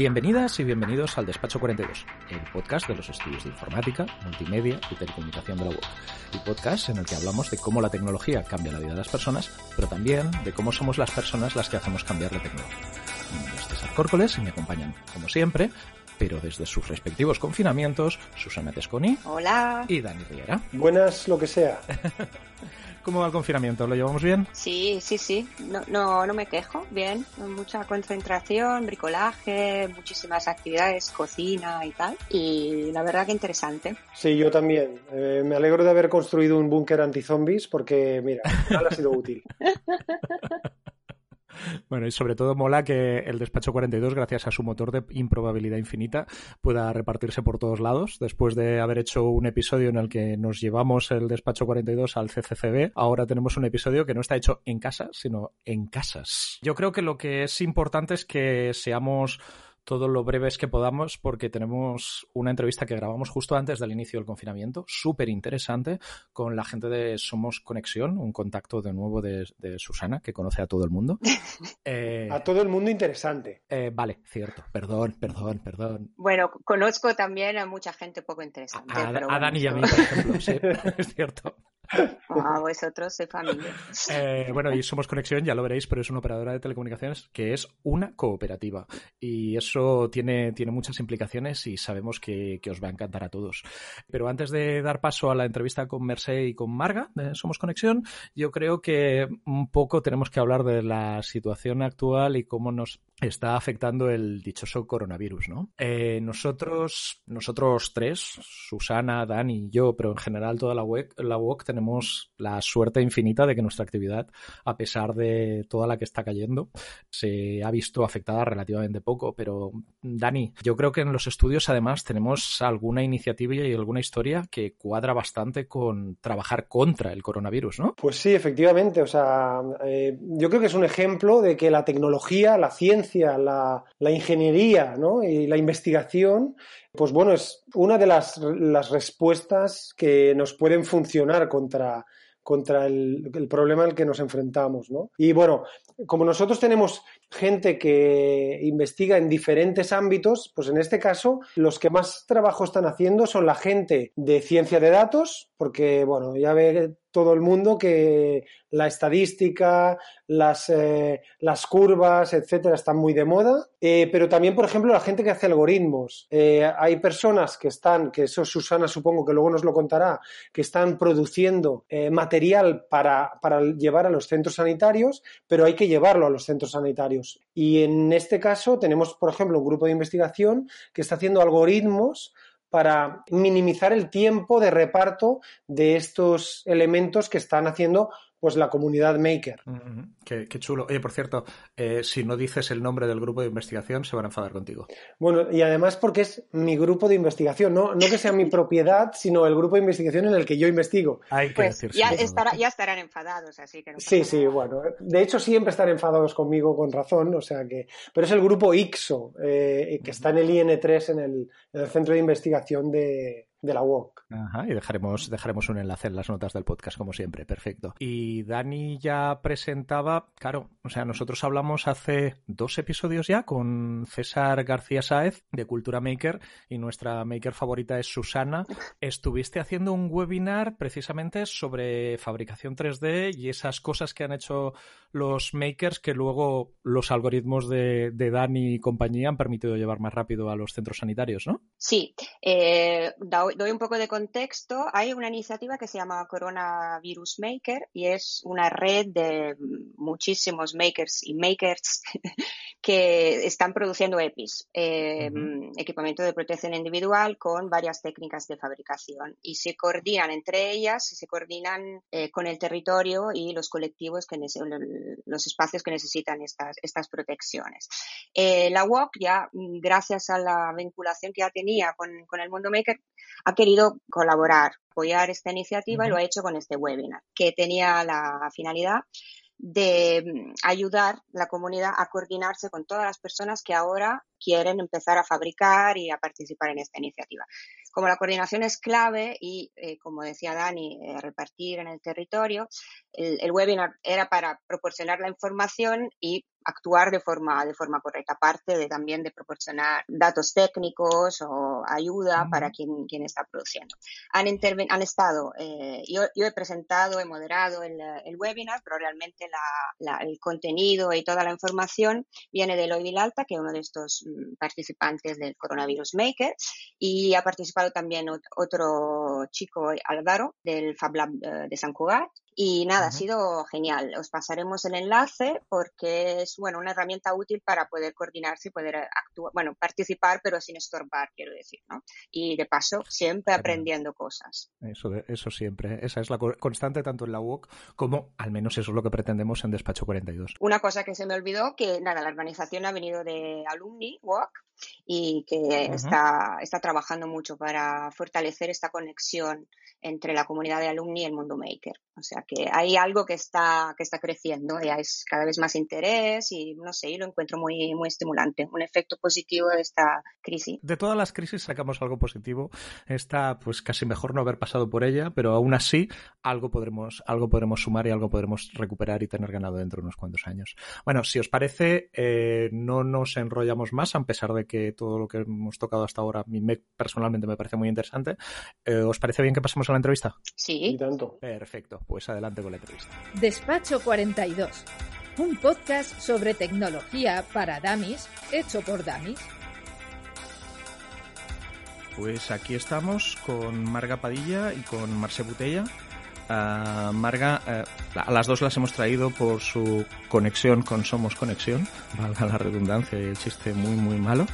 Bienvenidas y bienvenidos al Despacho 42, el podcast de los estudios de informática, multimedia y telecomunicación de la web. El podcast en el que hablamos de cómo la tecnología cambia la vida de las personas, pero también de cómo somos las personas las que hacemos cambiar la tecnología. Mi nombre es César Córcoles y me acompañan, como siempre, pero desde sus respectivos confinamientos, Susana Tesconi. Hola. Y Dani Riera. Buenas, lo que sea. ¿Cómo va el confinamiento? ¿Lo llevamos bien? Sí, sí, sí. No, no, no me quejo. Bien. Mucha concentración, bricolaje, muchísimas actividades, cocina y tal. Y la verdad que interesante. Sí, yo también. Eh, me alegro de haber construido un búnker anti-zombies porque, mira, al ha sido útil. Bueno, y sobre todo mola que el despacho 42, gracias a su motor de improbabilidad infinita, pueda repartirse por todos lados. Después de haber hecho un episodio en el que nos llevamos el despacho 42 al CCCB, ahora tenemos un episodio que no está hecho en casa, sino en casas. Yo creo que lo que es importante es que seamos todo lo breves que podamos porque tenemos una entrevista que grabamos justo antes del inicio del confinamiento, súper interesante, con la gente de Somos Conexión, un contacto de nuevo de, de Susana, que conoce a todo el mundo. Eh, a todo el mundo interesante. Eh, vale, cierto, perdón, perdón, perdón. Bueno, conozco también a mucha gente poco interesante. A, pero a bueno, Dani y a mí, por ejemplo, sí, es cierto. A vosotros soy familia. Eh, bueno, y Somos Conexión, ya lo veréis, pero es una operadora de telecomunicaciones que es una cooperativa. Y eso tiene, tiene muchas implicaciones y sabemos que, que os va a encantar a todos. Pero antes de dar paso a la entrevista con Mercé y con Marga de Somos Conexión, yo creo que un poco tenemos que hablar de la situación actual y cómo nos está afectando el dichoso coronavirus, ¿no? Eh, nosotros, nosotros tres, Susana, Dani y yo, pero en general toda la web, la WOC tenemos la suerte infinita de que nuestra actividad, a pesar de toda la que está cayendo, se ha visto afectada relativamente poco. Pero, Dani, yo creo que en los estudios además tenemos alguna iniciativa y alguna historia que cuadra bastante con trabajar contra el coronavirus, ¿no? Pues sí, efectivamente. O sea, eh, yo creo que es un ejemplo de que la tecnología, la ciencia, la, la ingeniería ¿no? y la investigación, pues bueno, es una de las, las respuestas que nos pueden funcionar contra, contra el, el problema al que nos enfrentamos, ¿no? Y bueno, como nosotros tenemos gente que investiga en diferentes ámbitos, pues en este caso los que más trabajo están haciendo son la gente de ciencia de datos, porque bueno, ya ve todo el mundo que la estadística, las, eh, curvas, etcétera, están muy de moda, Eh, pero también, por ejemplo, la gente que hace algoritmos. Eh, hay personas que están, que eso Susana supongo que luego nos lo contará, que están produciendo eh, material para, para llevar a los centros sanitarios, pero hay que llevarlo a los centros sanitarios. Y en este caso tenemos, por ejemplo, un grupo de investigación que está haciendo algoritmos para minimizar el tiempo de reparto de estos elementos que están haciendo pues la comunidad maker. Ujú, Qué, qué chulo. Oye, por cierto, eh, si no dices el nombre del grupo de investigación, se van a enfadar contigo. Bueno, y además porque es mi grupo de investigación, no, no que sea mi propiedad, sino el grupo de investigación en el que yo investigo. Hay que Pues decir ya, sí, estará- ya estarán enfadados, así que no Sí, sí, nada. bueno. De hecho, siempre están enfadados conmigo con razón, o sea que. Pero es el grupo IXO, eh, que está en el IN3, en el, en el centro de investigación de, de la UOC. Ajá, y dejaremos, dejaremos un enlace en las notas del podcast, como siempre. Perfecto. Y Dani ya presentaba, claro, o sea, nosotros hablamos hace dos episodios ya con César García Sáez de Cultura Maker y nuestra maker favorita es Susana. Estuviste haciendo un webinar precisamente sobre fabricación 3D y esas cosas que han hecho los makers que luego los algoritmos de, de Dani y compañía han permitido llevar más rápido a los centros sanitarios, ¿no? Sí, eh, doy un poco de contexto. Hay una iniciativa que se llama Coronavirus Maker y es una red de muchísimos makers y makers que están produciendo EPIs, eh, Ujú. equipamiento de protección individual con varias técnicas de fabricación y se coordinan entre ellas y se coordinan eh, con el territorio y los colectivos que los espacios que necesitan estas, estas protecciones. Eh, la UOC ya, mm, gracias a la vinculación que ya tenía con, con el mundo maker, ha querido colaborar, apoyar esta iniciativa y lo ha hecho con este webinar, que tenía la finalidad de mm, ayudar la comunidad a coordinarse con todas las personas que ahora quieren empezar a fabricar y a participar en esta iniciativa. Como la coordinación es clave y, eh, como decía Dani, eh, repartir en el territorio, el, el, webinar era para proporcionar la información y actuar de forma, de forma correcta, aparte de también de proporcionar datos técnicos o ayuda para quien, quien está produciendo. Han, han estado, eh, yo, yo, he presentado, he moderado el, el webinar, pero realmente la, la, el contenido y toda la información viene de Eloy Vilalta, que es uno de estos mm, participantes del Coronavirus Maker, y ha participado también otro chico, Álvaro, del Fab Lab eh, de San Cugat, y nada, ha sido genial. Os pasaremos el enlace porque es bueno una herramienta útil para poder coordinarse y poder actuar, bueno, participar, pero sin estorbar, quiero decir, ¿no? Y de paso, siempre aprendiendo cosas. Eso, eso siempre. Esa es la constante tanto en la UOC como, al menos eso es lo que pretendemos en Despacho 42. Una cosa que se me olvidó, que nada, la organización ha venido de Alumni UOC y que uh -huh. está, está trabajando mucho para fortalecer esta conexión entre la comunidad de alumni y el mundo maker. O sea que hay algo que está, que está creciendo, ya es cada vez más interés y no sé, yo lo encuentro muy, muy estimulante, un efecto positivo de esta crisis. De todas las crisis sacamos algo positivo. Está pues casi mejor no haber pasado por ella, pero aún así algo podremos, algo podremos sumar y algo podremos recuperar y tener ganado dentro de unos cuantos años. Bueno, si os parece, eh, no nos enrollamos más, a pesar de que todo lo que hemos tocado hasta ahora a mí me, personalmente me parece muy interesante. Eh, ¿Os parece bien que pasemos a la entrevista? Sí. Y tanto. Perfecto, pues adelante con la entrevista. Despacho 42, un podcast sobre tecnología para Damis, hecho por Damis. Pues aquí estamos con Marga Padilla y con Marce Butella. Uh, Marga, uh, a las dos las hemos traído por su conexión con Somos Conexión, valga la redundancia y el chiste muy, muy malo,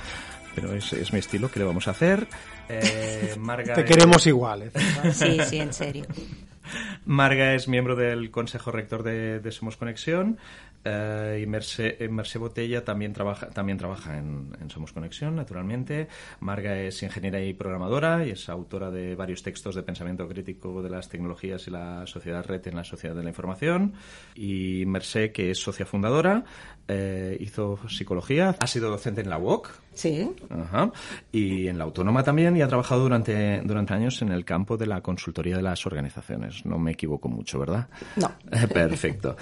pero es, es mi estilo, ¿qué le vamos a hacer? Eh, Marga Te queremos es... igual. ¿eh? Sí, sí, en serio. Marga es miembro del Consejo Rector de, Somos Conexión uh, y Merce, Merce, Botella también trabaja, también trabaja en, en, Somos Conexión, naturalmente. Marga es ingeniera y programadora y es autora de varios textos de pensamiento crítico de las tecnologías y la sociedad red en la sociedad de la información. Y Merce, que es socia fundadora, eh, hizo psicología, ha sido docente en la UOC. Sí. Ajá. Y en la Autónoma también y ha trabajado durante, durante años en el campo de la consultoría de las organizaciones. No me equivoco mucho, ¿verdad? No. Perfecto.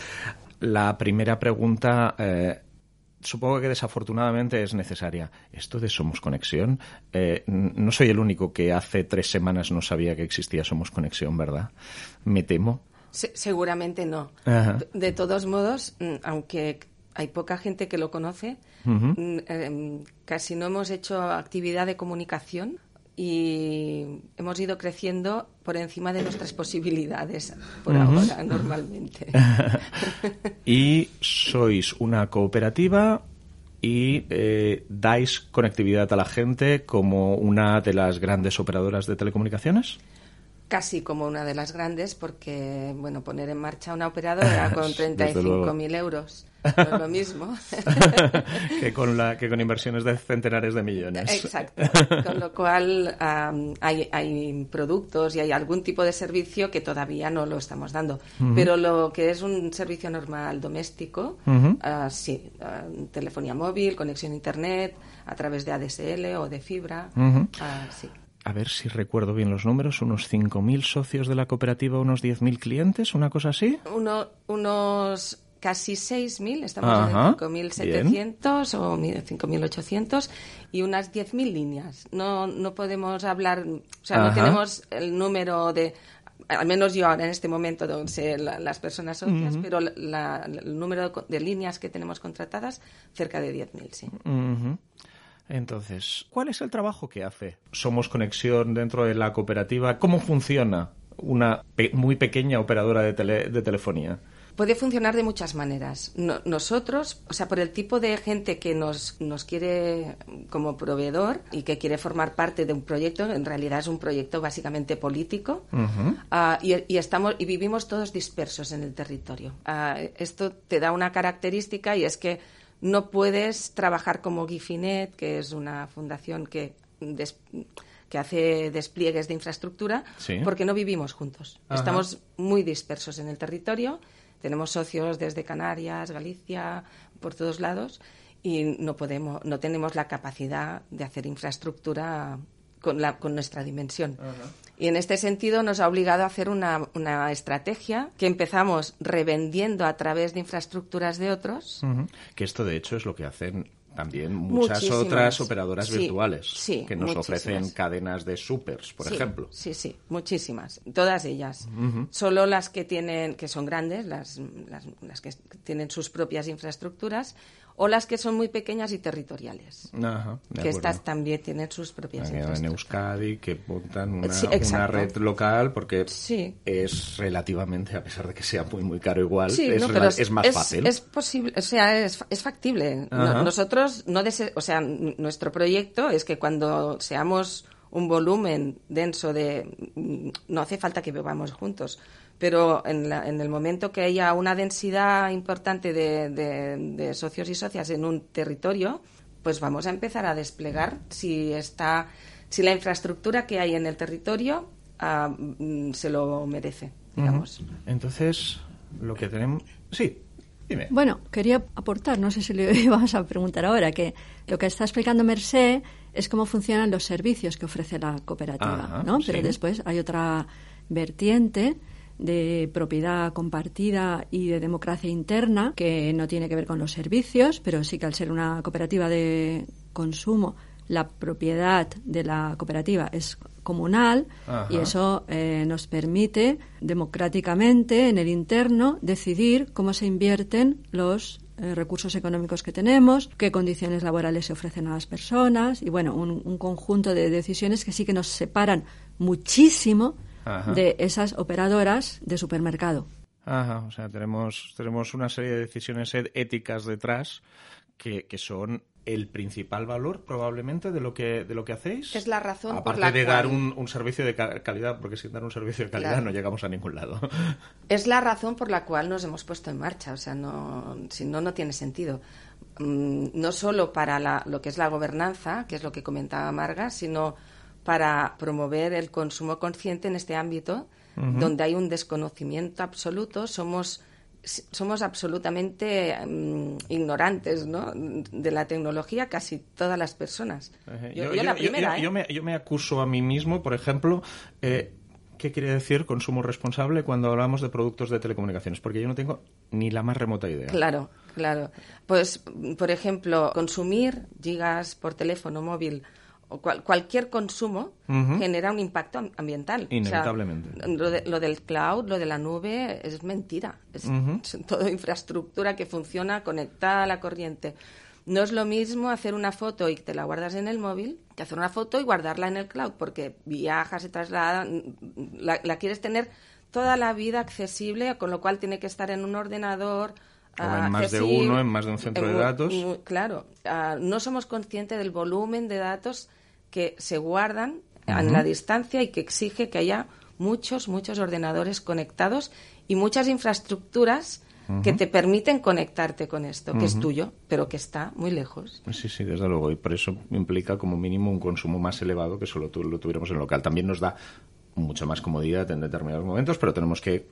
La primera pregunta, eh, supongo que desafortunadamente es necesaria. Esto de Somos Conexión, eh, no soy el único que hace tres semanas no sabía que existía Somos Conexión, ¿verdad? Me temo. Se seguramente no. Ajá. De todos modos, aunque hay poca gente que lo conoce, uh -huh. eh, casi no hemos hecho actividad de comunicación y hemos ido creciendo por encima de nuestras posibilidades por uh -huh. ahora normalmente. y sois una cooperativa y eh, dais conectividad a la gente como una de las grandes operadoras de telecomunicaciones? Casi como una de las grandes, porque bueno, poner en marcha una operadora con 35.000 euros no es lo mismo que, con la, que con inversiones de centenares de millones. Exacto. Con lo cual um, hay, hay, productos y hay algún tipo de servicio que todavía no lo estamos dando. Uh -huh. Pero lo que es un servicio normal doméstico, uh -huh. uh, sí, uh, telefonía móvil, conexión a internet, a través de ADSL o de fibra, -huh. sí a ver si recuerdo bien los números, unos 5.000 socios de la cooperativa, unos 10.000 clientes, una cosa así. Uno, unos casi 6.000, estamos Ajá, en 5.700 o 5.800 y unas 10.000 líneas. No, no podemos hablar, o sea, Ajá. no tenemos el número de al menos yo ahora en este momento donde sé la, las personas socias, uh -huh. pero la, el número de líneas que tenemos contratadas, cerca de 10.000, sí. Uh -huh. Entonces, ¿cuál es el trabajo que hace Somos Conexión dentro de la cooperativa? ¿Cómo funciona una pe muy pequeña operadora de, tele de telefonía? Puede funcionar de muchas maneras. No, nosotros, o sea, por el tipo de gente que nos, nos quiere como proveedor y que quiere formar parte de un proyecto, en realidad es un proyecto básicamente político, uh -huh. uh, y, y, estamos, y vivimos todos dispersos en el territorio. Uh, esto te da una característica y es que no puedes trabajar como Gifinet, que es una fundación que, des, que hace despliegues de infraestructura, sí. porque no vivimos juntos. Ajá. Estamos muy dispersos en el territorio tenemos socios desde Canarias, Galicia, por todos lados y no podemos, no tenemos la capacidad de hacer infraestructura con, la, con nuestra dimensión. Y en este sentido nos ha obligado a hacer una, una, estrategia que empezamos revendiendo a través de infraestructuras de otros. Que esto, de hecho, es lo que hacen también muchas otras operadoras virtuales que nos ofrecen cadenas de supers, por ejemplo. Sí, sí, muchísimas, todas ellas. Solo las que tienen, que son grandes, las, las, las, que tienen sus propias infraestructuras, o las que son muy pequeñas y territoriales. que estas también tienen sus propias En Euskadi, que montan una, red local, porque es relativamente, a pesar de que sea muy, muy caro igual, es, más fácil. Es posible, o sea, es, factible. nosotros, no o sea, nuestro proyecto es que cuando seamos un volumen denso de... No hace falta que vivamos juntos, pero en, el momento que haya una densidad importante de, socios y socias en un territorio, pues vamos a empezar a desplegar si está si la infraestructura que hay en el territorio ah, mm, se lo merece, digamos. Entonces, lo que tenemos... Sí, Dime. Bueno, quería aportar, no sé si le ibas a preguntar ahora, que lo que está explicando Mercé es cómo funcionan los servicios que ofrece la cooperativa, ¿no? Pero después hay otra vertiente de propiedad compartida y de democracia interna, que no tiene que ver con los servicios, pero sí que al ser una cooperativa de consumo, la propiedad de la cooperativa es comunal y eso eh, nos permite democráticamente en el interno decidir cómo se invierten los eh, recursos económicos que tenemos, qué condiciones laborales se ofrecen a las personas y bueno, un, un conjunto de decisiones que sí que nos separan muchísimo de esas operadoras de supermercado. Ajá, o sea, tenemos, tenemos una serie de decisiones éticas detrás que, que son el principal valor probablemente de lo que de lo que hacéis. Es la razón aparte por la de dar un, un, servicio de calidad porque sin dar un servicio de calidad no llegamos a ningún lado. Es la razón por la cual nos hemos puesto en marcha o sea no si no no tiene sentido. Mm, no solo para la, lo que es la gobernanza que es lo que comentaba Marga sino para promover el consumo consciente en este ámbito, donde hay un desconocimiento absoluto, somos somos absolutamente mm, ignorantes ¿no? de la tecnología casi todas las personas. Yo, la primera. Yo, me, yo, me, acuso a mí mismo, por ejemplo, eh, ¿qué quiere decir consumo responsable cuando hablamos de productos de telecomunicaciones? Porque yo no tengo ni la más remota idea. Claro, claro. Pues, por ejemplo, consumir gigas por teléfono móvil cualquier consumo genera un impacto ambiental. Inevitablemente. lo, del cloud, lo de la nube, es mentira. Es, toda infraestructura que funciona conectada a la corriente. No es lo mismo hacer una foto y te la guardas en el móvil que hacer una foto y guardarla en el cloud, porque viajas, se traslada, la, la quieres tener toda la vida accesible, con lo cual tiene que estar en un ordenador, o en más de uno, en más de un centro de datos. Claro, ah, no somos conscientes del volumen de datos que se guardan a la distancia y que exige que haya muchos, muchos ordenadores conectados y muchas infraestructuras que te permiten conectarte con esto, que es tuyo, pero que está muy lejos. Sí, sí, desde luego. Y por eso implica como mínimo un consumo más elevado que solo lo tuviéramos en local. También nos da mucha más comodidad en determinados momentos, pero tenemos que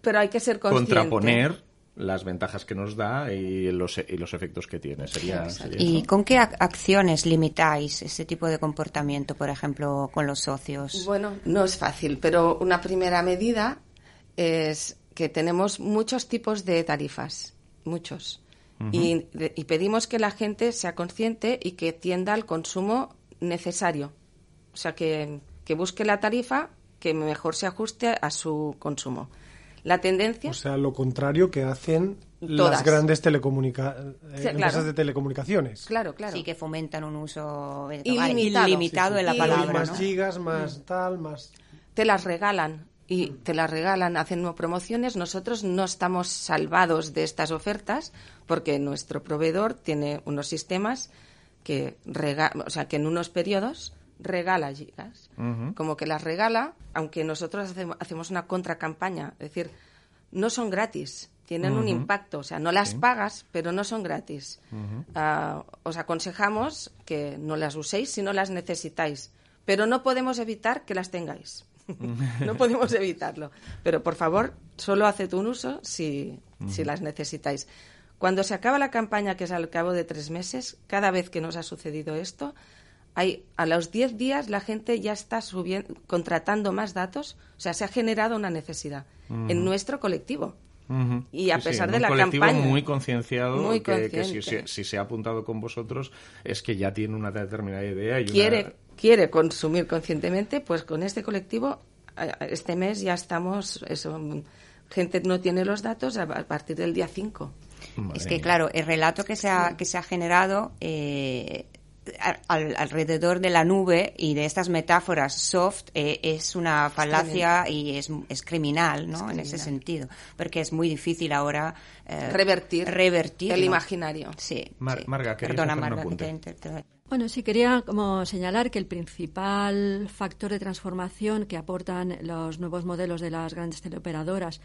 pero hay que ser contraponer las ventajas que nos da y los, y los efectos que tiene. Sería, ¿Y con qué acciones limitáis ese tipo de comportamiento, por ejemplo, con los socios? Bueno, no es fácil, pero una primera medida es que tenemos muchos tipos de tarifas, muchos. y, y pedimos que la gente sea consciente y que tienda al consumo necesario. O sea, que, que busque la tarifa que mejor se ajuste a su consumo. La tendencia. O sea, lo contrario que hacen las grandes telecomunica eh, empresas de telecomunicaciones. Claro, claro. Sí, que fomentan un uso ilimitado, de la palabra. Más gigas, más mm. tal, más. Te las regalan y te las regalan, hacen promociones. Nosotros no estamos salvados de estas ofertas porque nuestro proveedor tiene unos sistemas que, o sea, que en unos periodos regala gigas. Como que las regala, aunque nosotros hacemos una contracampaña. Es decir, no son gratis, tienen un impacto. O sea, no las pagas, pero no son gratis. Ah, os aconsejamos que no las uséis si no las necesitáis. Pero no podemos evitar que las tengáis. no podemos evitarlo. Pero por favor, solo haced un uso si, si las necesitáis. Cuando se acaba la campaña, que es al cabo de tres meses, cada vez que nos ha sucedido esto, hay, a los 10 días la gente ya está subiendo, contratando más datos, o sea, se ha generado una necesidad en nuestro colectivo. Y a pesar de la campaña. muy concienciado que, si, se ha apuntado con vosotros es que ya tiene una determinada idea y quiere, quiere consumir conscientemente, pues con este colectivo este mes ya estamos, eso, gente no tiene los datos a partir del día 5. es que, claro, el relato que se ha, que se ha generado eh, alrededor de la nube y de estas metáforas soft eh, es una falacia y es, es criminal, ¿no? En ese sentido, porque es muy difícil ahora eh, revertir, revertir el imaginario. Sí. Marga, Perdona, Marga, bueno, sí quería como señalar que el principal factor de transformación que aportan los nuevos modelos de las grandes teleoperadoras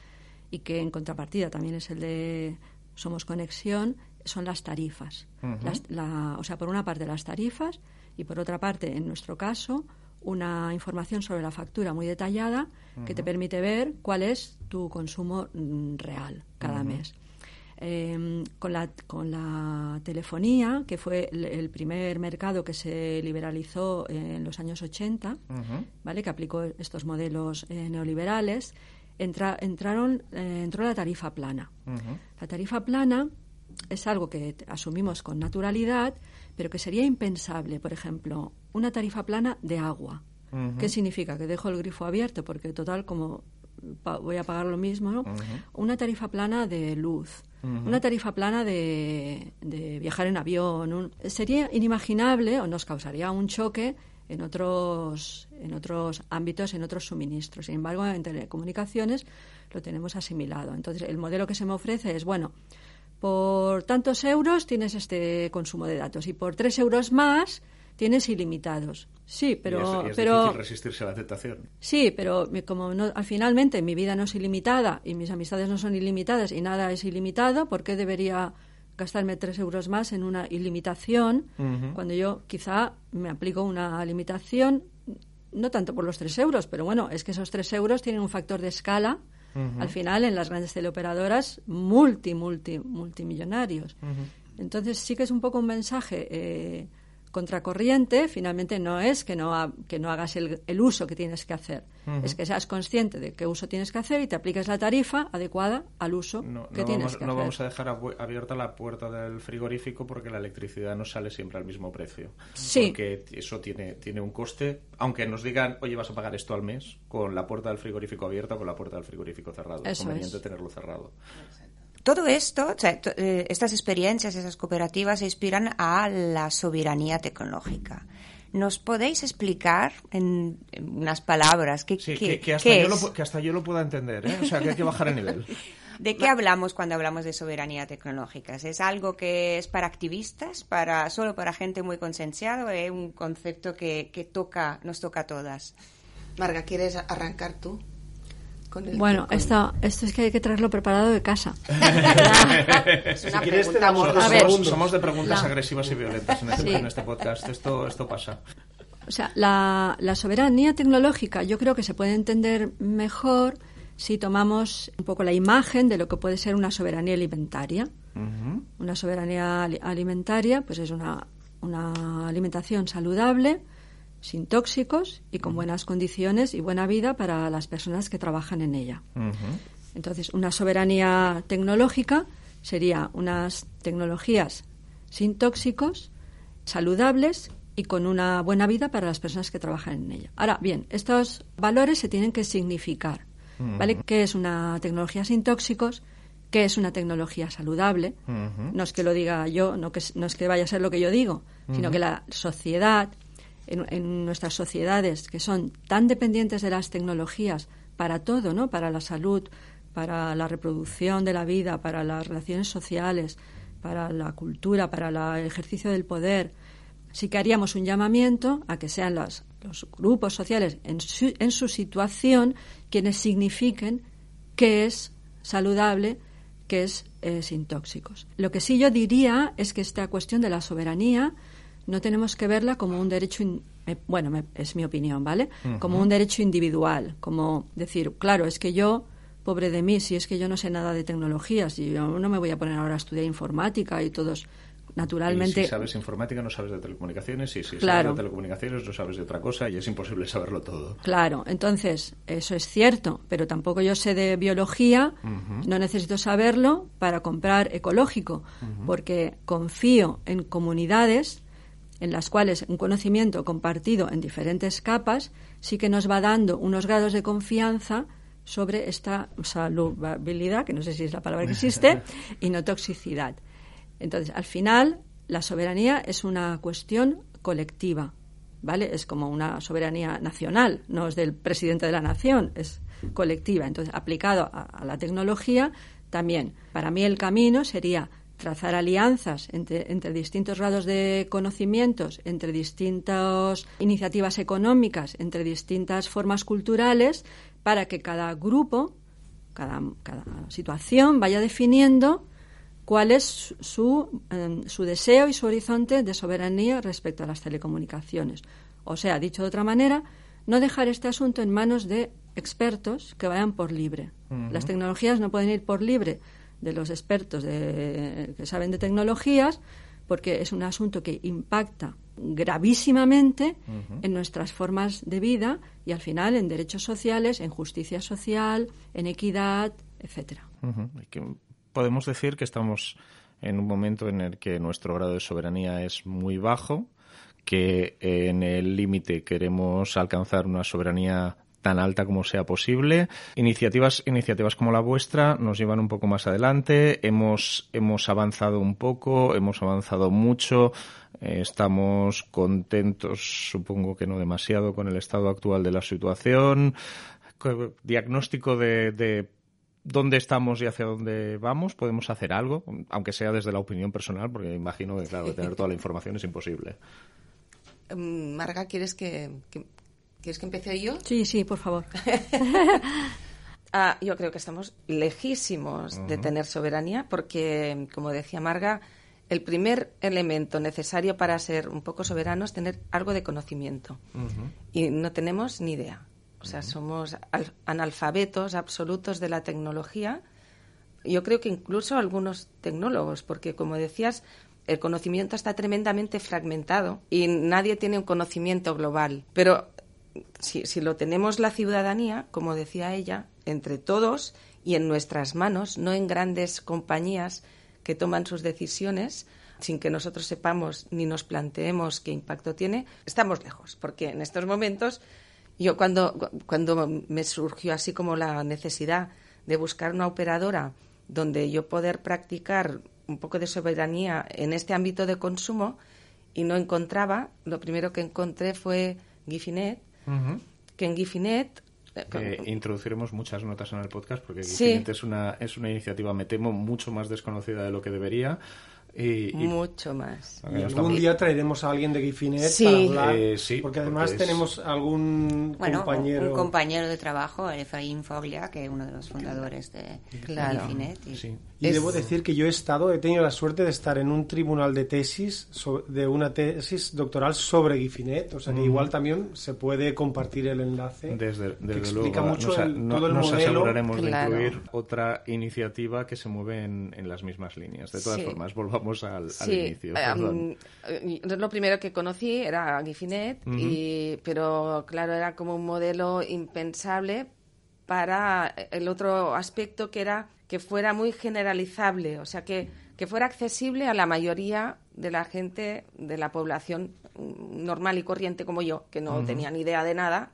y que en contrapartida también es el de Somos Conexión son las tarifas. o sea, por una parte las tarifas y por otra parte, en nuestro caso, una información sobre la factura muy detallada que te permite ver cuál es tu consumo mm, real cada mes. Em, con, la, con la telefonía, que fue el, primer mercado que se liberalizó en los años 80, ¿vale? que aplicó estos modelos eh, neoliberales, entraron, eh, entró la tarifa plana. La tarifa plana es algo que asumimos con naturalidad, pero que sería impensable, por ejemplo, una tarifa plana de agua. ¿Qué significa? Que dejo el grifo abierto porque total como voy a pagar lo mismo, ¿no? Una tarifa plana de luz, una tarifa plana de, viajar en avión. sería inimaginable o nos causaría un choque en otros, en otros ámbitos, en otros suministros. Sin embargo, en telecomunicaciones lo tenemos asimilado. Entonces, el modelo que se me ofrece es, bueno, por tantos euros tienes este consumo de datos y por tres euros más tienes ilimitados. Sí, pero... es, pero difícil resistirse a la tentación. Sí, pero como no, al finalmente mi vida no es ilimitada y mis amistades no son ilimitadas y nada es ilimitado, ¿por qué debería gastarme tres euros más en una ilimitación cuando yo quizá me aplico una limitación, no tanto por los tres euros, pero bueno, es que esos tres euros tienen un factor de escala al final en las grandes teleoperadoras multi, multi, multimillonarios. Entonces sí que es un poco un mensaje eh, contracorriente finalmente no es que no, que no hagas el, uso que tienes que hacer, es que seas consciente de qué uso tienes que hacer y te apliques la tarifa adecuada al uso que tienes que hacer. No vamos a dejar abierta la puerta del frigorífico porque la electricidad no sale siempre al mismo precio. Sí. Porque eso tiene, tiene un coste, aunque nos digan, oye, vas a pagar esto al mes, con la puerta del frigorífico abierta o con la puerta del frigorífico cerrado. es conveniente tenerlo cerrado. Todo esto, eh, estas experiencias, esas cooperativas se inspiran a la soberanía tecnológica. ¿Nos podéis explicar en, unas palabras qué, que, hasta yo Lo, que hasta yo lo pueda entender, ¿eh? o sea, que hay que bajar el nivel. ¿De qué hablamos cuando hablamos de soberanía tecnológica? ¿Es algo que es para activistas, para solo para gente muy concienciada o es un concepto que, que toca, nos toca a todas? Marga, ¿quieres arrancar tú? Bueno, esto, esto es que hay que traerlo preparado de casa. si quieres, somos de preguntas agresivas y violentas este, en este, podcast. Esto, esto pasa. O sea, la, la, soberanía tecnológica yo creo que se puede entender mejor si tomamos un poco la imagen de lo que puede ser una soberanía alimentaria. Una soberanía alimentaria, pues es una, una alimentación saludable, sin tóxicos y con buenas condiciones y buena vida para las personas que trabajan en ella. Entonces, una soberanía tecnológica sería unas tecnologías sin tóxicos, saludables y con una buena vida para las personas que trabajan en ella. Ahora, bien, estos valores se tienen que significar. ¿Vale? ¿Qué es una tecnología sin tóxicos? ¿Qué es una tecnología saludable? No es que lo diga yo, no, que, no es que vaya a ser lo que yo digo, sino que la sociedad, en, nuestras sociedades que son tan dependientes de las tecnologías para todo, ¿no? Para la salud, para la reproducción de la vida, para las relaciones sociales, para la cultura, para el ejercicio del poder. Sí que haríamos un llamamiento a que sean los, los grupos sociales en su, en su situación quienes signifiquen que es saludable, que es eh, sin tóxicos. Lo que sí yo diría es que esta cuestión de la soberanía no tenemos que verla como un derecho, bueno, es mi opinión, ¿vale? Como un derecho individual, como decir, claro, es que yo, pobre de mí, si es que yo no sé nada de tecnologías y yo no me voy a poner ahora a estudiar informática y todos naturalmente... si sabes informática no sabes de telecomunicaciones y si sabes de telecomunicaciones no sabes de otra cosa y es imposible saberlo todo. Claro, entonces eso es cierto, pero tampoco yo sé de biología, no necesito saberlo para comprar ecológico, porque confío en comunidades en las cuales un conocimiento compartido en diferentes capas sí que nos va dando unos grados de confianza sobre esta salubabilidad, que no sé si es la palabra que existe, y no toxicidad. Entonces, al final, la soberanía es una cuestión colectiva, ¿vale? Es como una soberanía nacional, no es del presidente de la nación, es colectiva. Entonces, aplicado a, la tecnología, también. Para mí el camino sería trazar alianzas entre, entre, distintos grados de conocimientos, entre distintas iniciativas económicas, entre distintas formas culturales, para que cada grupo, cada, cada situación vaya definiendo cuál es su, em, su deseo y su horizonte de soberanía respecto a las telecomunicaciones. O sea, dicho de otra manera, no dejar este asunto en manos de expertos que vayan por libre. Las tecnologías no pueden ir por libre de los expertos de, que saben de tecnologías, porque es un asunto que impacta gravísimamente en nuestras formas de vida y al final en derechos sociales, en justicia social, en equidad, etcétera. Podemos decir que estamos en un momento en el que nuestro grado de soberanía es muy bajo, que en el límite queremos alcanzar una soberanía tan alta como sea posible. Iniciativas, iniciativas como la vuestra nos llevan un poco más adelante. Hemos, hemos avanzado un poco, hemos avanzado mucho. Eh, estamos contentos, supongo que no demasiado, con el estado actual de la situación. Diagnóstico de, de dónde estamos y hacia dónde vamos, podemos hacer algo, aunque sea desde la opinión personal, porque imagino que, claro, tener toda la información es imposible. Marga, ¿quieres que, ¿quieres que empiece yo? Sí, sí, por favor. Ah, yo creo que estamos lejísimos de tener soberanía, porque, como decía Marga, el primer elemento necesario para ser un poco soberano es tener algo de conocimiento. Y no tenemos ni idea. O sea, somos analfabetos absolutos de la tecnología. Yo creo que incluso algunos tecnólogos, porque como decías, el conocimiento está tremendamente fragmentado y nadie tiene un conocimiento global. Pero si, si, lo tenemos la ciudadanía, como decía ella, entre todos y en nuestras manos, no en grandes compañías que toman sus decisiones sin que nosotros sepamos ni nos planteemos qué impacto tiene, estamos lejos, porque en estos momentos yo cuando, cuando me surgió así como la necesidad de buscar una operadora donde yo poder practicar un poco de soberanía en este ámbito de consumo y no encontraba, lo primero que encontré fue Gifinet, que en Gifinet eh, introduciremos muchas notas en el podcast porque Gifinet es una es una iniciativa me temo mucho más desconocida de lo que debería mucho más. Y algún día traeremos a alguien de Gifinet para hablar, eh, porque además tenemos algún compañero... un compañero de trabajo, Efraín Foglia, que es uno de los fundadores de, Gifinet. Y, debo decir que yo he estado, he tenido la suerte de estar en un tribunal de tesis, de una tesis doctoral sobre Gifinet, o sea que igual también se puede compartir el enlace. Desde, desde explica luego, mucho todo el nos aseguraremos de incluir otra iniciativa que se mueve en, en las mismas líneas. De todas formas, volvamos al, inicio. Lo primero que conocí era Gifinet, y, pero claro, era como un modelo impensable para el otro aspecto que era que fuera muy generalizable, o sea, que, que fuera accesible a la mayoría de la gente de la población normal y corriente como yo, que no tenía ni idea de nada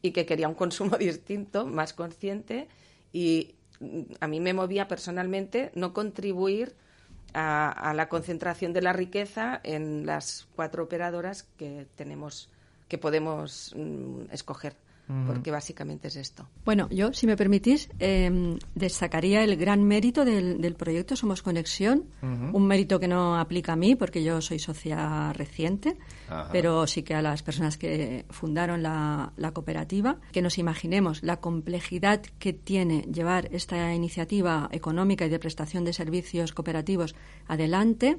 y que quería un consumo distinto, más consciente y a mí me movía personalmente no contribuir a, la concentración de la riqueza en las cuatro operadoras que tenemos, que podemos mm, escoger porque básicamente es esto. Bueno, yo, si me permitís, em, destacaría el gran mérito del, proyecto Somos Conexión, un mérito que no aplica a mí porque yo soy socia reciente, pero sí que a las personas que fundaron la, la cooperativa, que nos imaginemos la complejidad que tiene llevar esta iniciativa económica y de prestación de servicios cooperativos adelante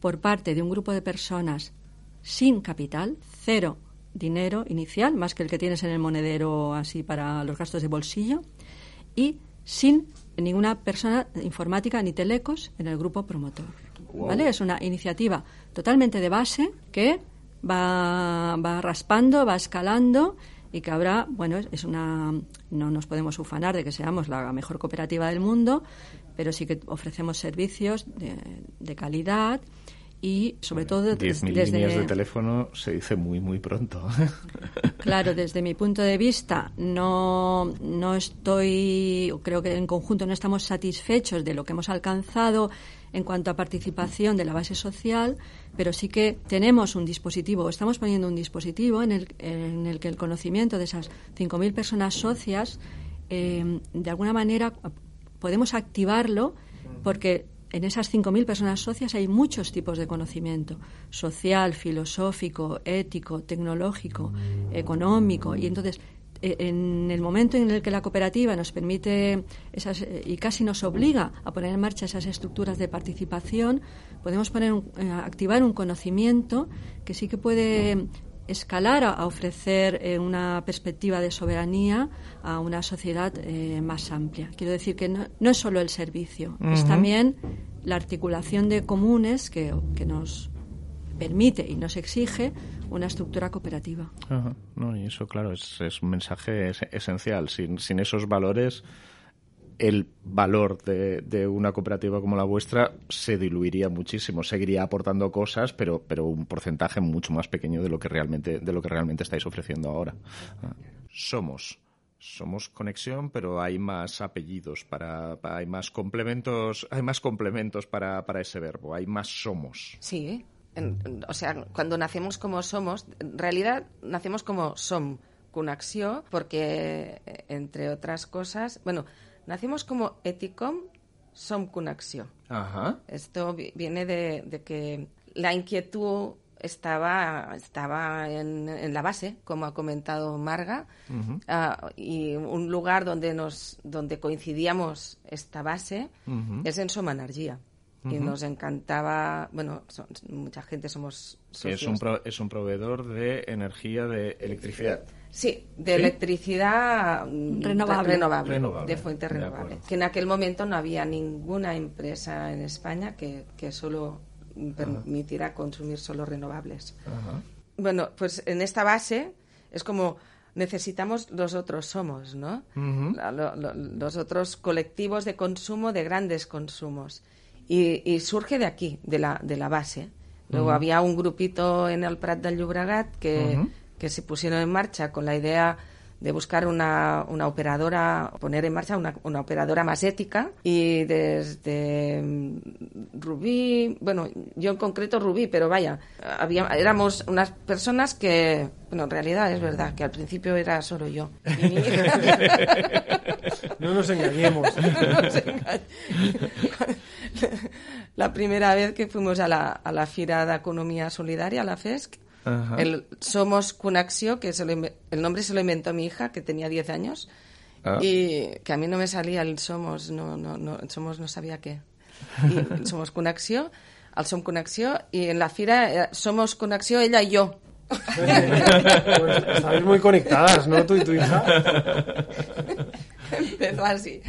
por parte de un grupo de personas sin capital, cero dinero inicial, más que el que tienes en el monedero así para los gastos de bolsillo, y sin ninguna persona informática ni telecos en el grupo promotor. ¿vale? Es una iniciativa totalmente de base que va, va raspando, va escalando y que habrá, bueno, es una, no nos podemos ufanar de que seamos la mejor cooperativa del mundo, pero sí que ofrecemos servicios de, de calidad y sobre todo 10.000 desde líneas de teléfono se dice muy muy pronto. Claro desde mi punto de vista no no estoy creo que en conjunto no estamos satisfechos de lo que hemos alcanzado en cuanto a participación de la base social pero sí que tenemos un dispositivo estamos poniendo un dispositivo en el, en el que el conocimiento de esas 5.000 personas socias eh, de alguna manera podemos activarlo porque en esas 5.000 personas socias hay muchos tipos de conocimiento, social, filosófico, ético, tecnológico, económico, y entonces eh, en el momento en el que la cooperativa nos permite esas, eh, y casi nos obliga a poner en marcha esas estructuras de participación, podemos poner eh, activar un conocimiento que sí que puede escalar a, ofrecer una perspectiva de soberanía a una sociedad más amplia. Quiero decir que no, es solo el servicio, es también la articulación de comunes que, nos permite y nos exige una estructura cooperativa. No, y eso, claro, es, un mensaje esencial. Sin, sin esos valores, el valor de, de, una cooperativa como la vuestra se diluiría muchísimo. Seguiría aportando cosas, pero, pero un porcentaje mucho más pequeño de lo que realmente, de lo que realmente estáis ofreciendo ahora. Ah. Somos somos conexión, pero hay más apellidos para, hay más complementos, hay más complementos para, para ese verbo, hay más somos. Sí, o sea, cuando nacemos como somos, en realidad nacemos como som, con acción, porque entre otras cosas, bueno, nacemos como eticom, som con acción. Ajá. Esto viene de, de que la inquietud estaba, estaba en, la base, como ha comentado Marga, ah, y un lugar donde, nos, donde coincidíamos esta base es en Somanargía. Y nos encantaba, bueno, mucha gente somos Es un, es un proveedor de energía de electricidad. Sí, de electricidad mm, renovable. de fuente renovable. Que en aquel momento no había ninguna empresa en España que, que solo permitirá consumir solo renovables. Bueno, pues en esta base es como necesitamos los otros somos, ¿no? los otros colectivos de consumo de grandes consumos. Y, surge de aquí, de la, de la base. Luego había un grupito en el Prat del Llobregat que, que se pusieron en marcha con la idea de buscar una, una operadora, poner en marcha una, una, operadora más ética y desde mm, Rubí, bueno, yo en concreto Rubí, pero vaya, había, éramos unas personas que, bueno, en realidad es verdad que al principio era solo yo. no nos engañemos. la primera vez que fuimos a la, a la Fira de Economía Solidaria, a la FESC, el Somos Cunaxio, que el nombre se lo inventó mi hija, que tenía 10 años, ah. y que a mí no me salía el Somos, no, no, no, Somos no sabía qué. Y somos Cunaxio, al Som Cunaxio, y en la fira eh, Somos Cunaxio, ella y yo. pues, muy conectadas, ¿no? Tú y tu hija. Empezó así.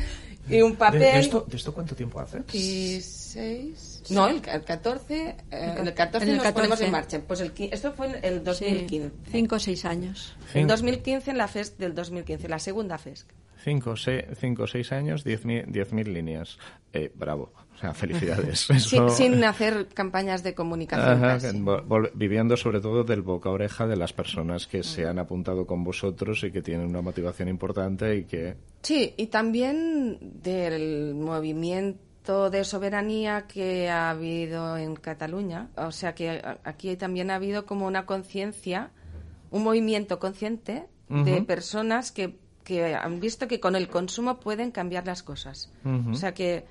Y un papel... ¿De, esto, ¿De, esto, cuánto tiempo hace? Y seis... No, el, 14, eh, el 14 nos ponemos en marcha. Pues el, esto fue en el 2015. cinco o seis años. En 2015, en la FESC del 2015, la segunda FESC. Cinco, cinco seis años, diez mil, líneas. Eh, bravo. O sea, felicidades. sin hacer campañas de comunicación. viviendo sobre todo del boca a oreja de las personas que se han apuntado con vosotros y que tienen una motivación importante y que... Sí, y también del movimiento de soberanía que ha habido en Cataluña. O sea que aquí también ha habido como una conciencia, un movimiento consciente de personas que, que, han visto que con el consumo pueden cambiar las cosas. O sea que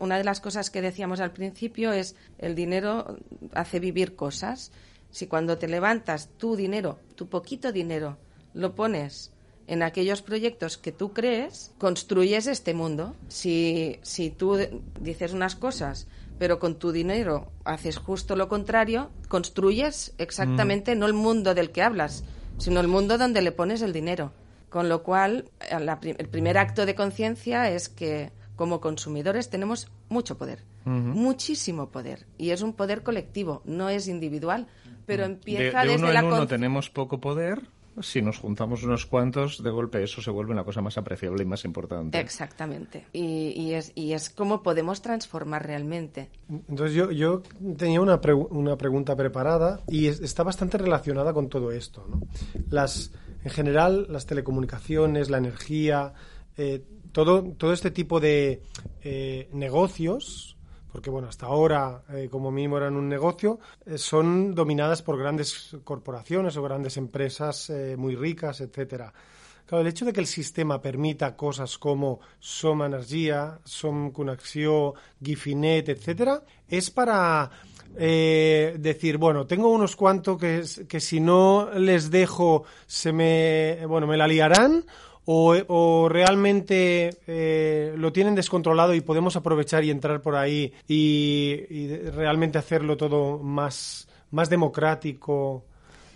una de las cosas que decíamos al principio es el dinero hace vivir cosas. Si cuando te levantas tu dinero, tu poquito dinero, lo pones en aquellos proyectos que tú crees, construyes este mundo. Si, si tú dices unas cosas, pero con tu dinero haces justo lo contrario, construyes exactamente mm. no el mundo del que hablas, sino el mundo donde le pones el dinero. Con lo cual, el primer acto de conciencia es que como consumidores tenemos mucho poder, muchísimo poder. Y es un poder colectivo, no es individual, pero empieza de, de desde uno la uno tenemos poco poder. Si nos juntamos unos cuantos, de golpe eso se vuelve una cosa más apreciable y más importante. Exactamente. Y, y es, y es como podemos transformar realmente. Entonces yo, yo tenía una, pregu- una pregunta preparada y es- está bastante relacionada con todo esto. ¿no? Las, en general, las telecomunicaciones, la energía, eh, todo, todo este tipo de eh, negocios, porque bueno, hasta ahora eh, como mínimo eran un negocio, eh, son dominadas por grandes corporaciones o grandes empresas eh, muy ricas, etcétera. Claro, el hecho de que el sistema permita cosas como Som Energia, Som Connexió, Gifinet, etcétera, es para decir, bueno, tengo unos cuantos que, que si no les dejo se me, bueno, me la liarán o, o realmente eh, lo tienen descontrolado y podemos aprovechar y entrar por ahí y, realmente hacerlo todo más, más democrático,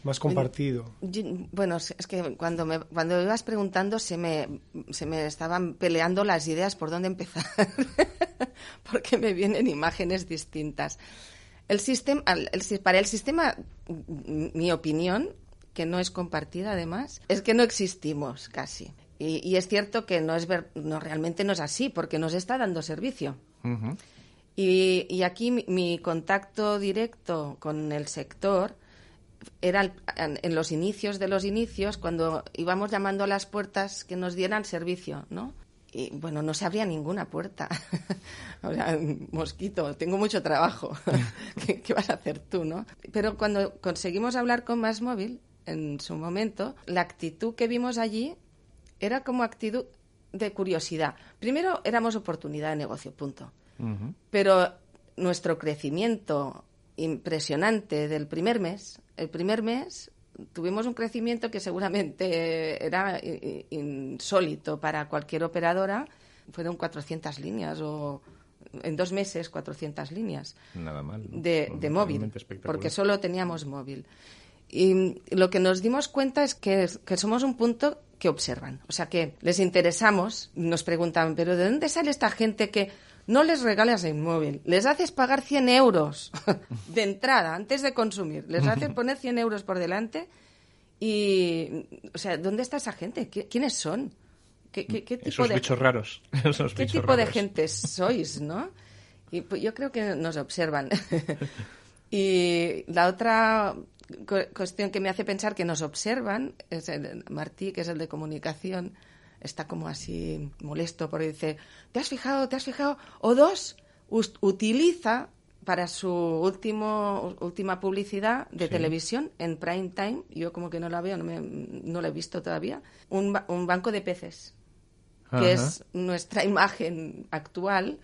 más compartido. Yo- bueno, es que cuando me, cuando ibas preguntando se me, se me estaban peleando las ideas por dónde empezar, porque me vienen imágenes distintas. El sistema, el- para el sistema, mi opinión, que no es compartida además, es que no existimos casi. Y, y es cierto que no es ver- no realmente no es así, porque nos está dando servicio. Y, y aquí mi, mi contacto directo con el sector era en, en los inicios de los inicios, cuando íbamos llamando a las puertas que nos dieran servicio, ¿no? Y bueno, no se abría ninguna puerta. o sea, mosquito, tengo mucho trabajo. ¿Qué, qué vas a hacer tú, no? Pero cuando conseguimos hablar con Más Móvil, en su momento, la actitud que vimos allí era como actitud de curiosidad. Primero, éramos oportunidad de negocio, punto. Pero nuestro crecimiento impresionante del primer mes, el primer mes tuvimos un crecimiento que seguramente era insólito para cualquier operadora. Fueron 400 líneas o en dos meses 400 líneas Nada mal. ¿no? de, de móvil, porque solo teníamos móvil. Y lo que nos dimos cuenta es que, que somos un punto que observan. O sea, que les interesamos, nos preguntan, pero ¿de dónde sale esta gente que no les regalas el móvil? Les haces pagar 100 euros de entrada, antes de consumir. Les haces poner 100 euros por delante y, o sea, ¿dónde está esa gente? ¿Qui- ¿Quiénes son? ¿Qué, qué- qué tipo Esos de bichos raros. Esos ¿Qué bichos tipo de gente sois, no? Y pues, yo creo que nos observan. y la otra cu- cuestión que me hace pensar que nos observan es el Martí, que es el de comunicación, está como así molesto porque dice, ¿te has fijado? ¿Te has fijado? O dos, utiliza para su último última publicidad de Sí. televisión en prime time, yo como que no la veo, no, me- no la he visto todavía, un, un banco de peces que es nuestra imagen actual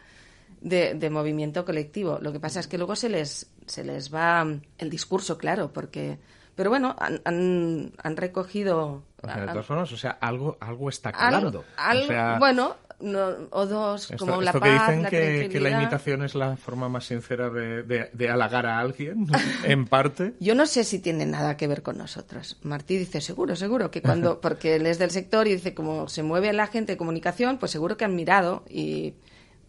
de, de movimiento colectivo. Lo que pasa es que luego se les, se les va el discurso, claro, porque... Pero bueno, han, han, han recogido... O sea, de todas formas, o sea, algo, algo está calando. algo- o sea, bueno, no- o dos, esto, como la esto paz, que dicen la que, que la imitación es la forma más sincera de, de- de halagar a alguien, en parte. Yo no sé si tiene nada que ver con nosotros. Martí dice, seguro, seguro, que cuando, porque él es del sector y dice, como se mueve la gente de comunicación, pues seguro que han mirado y,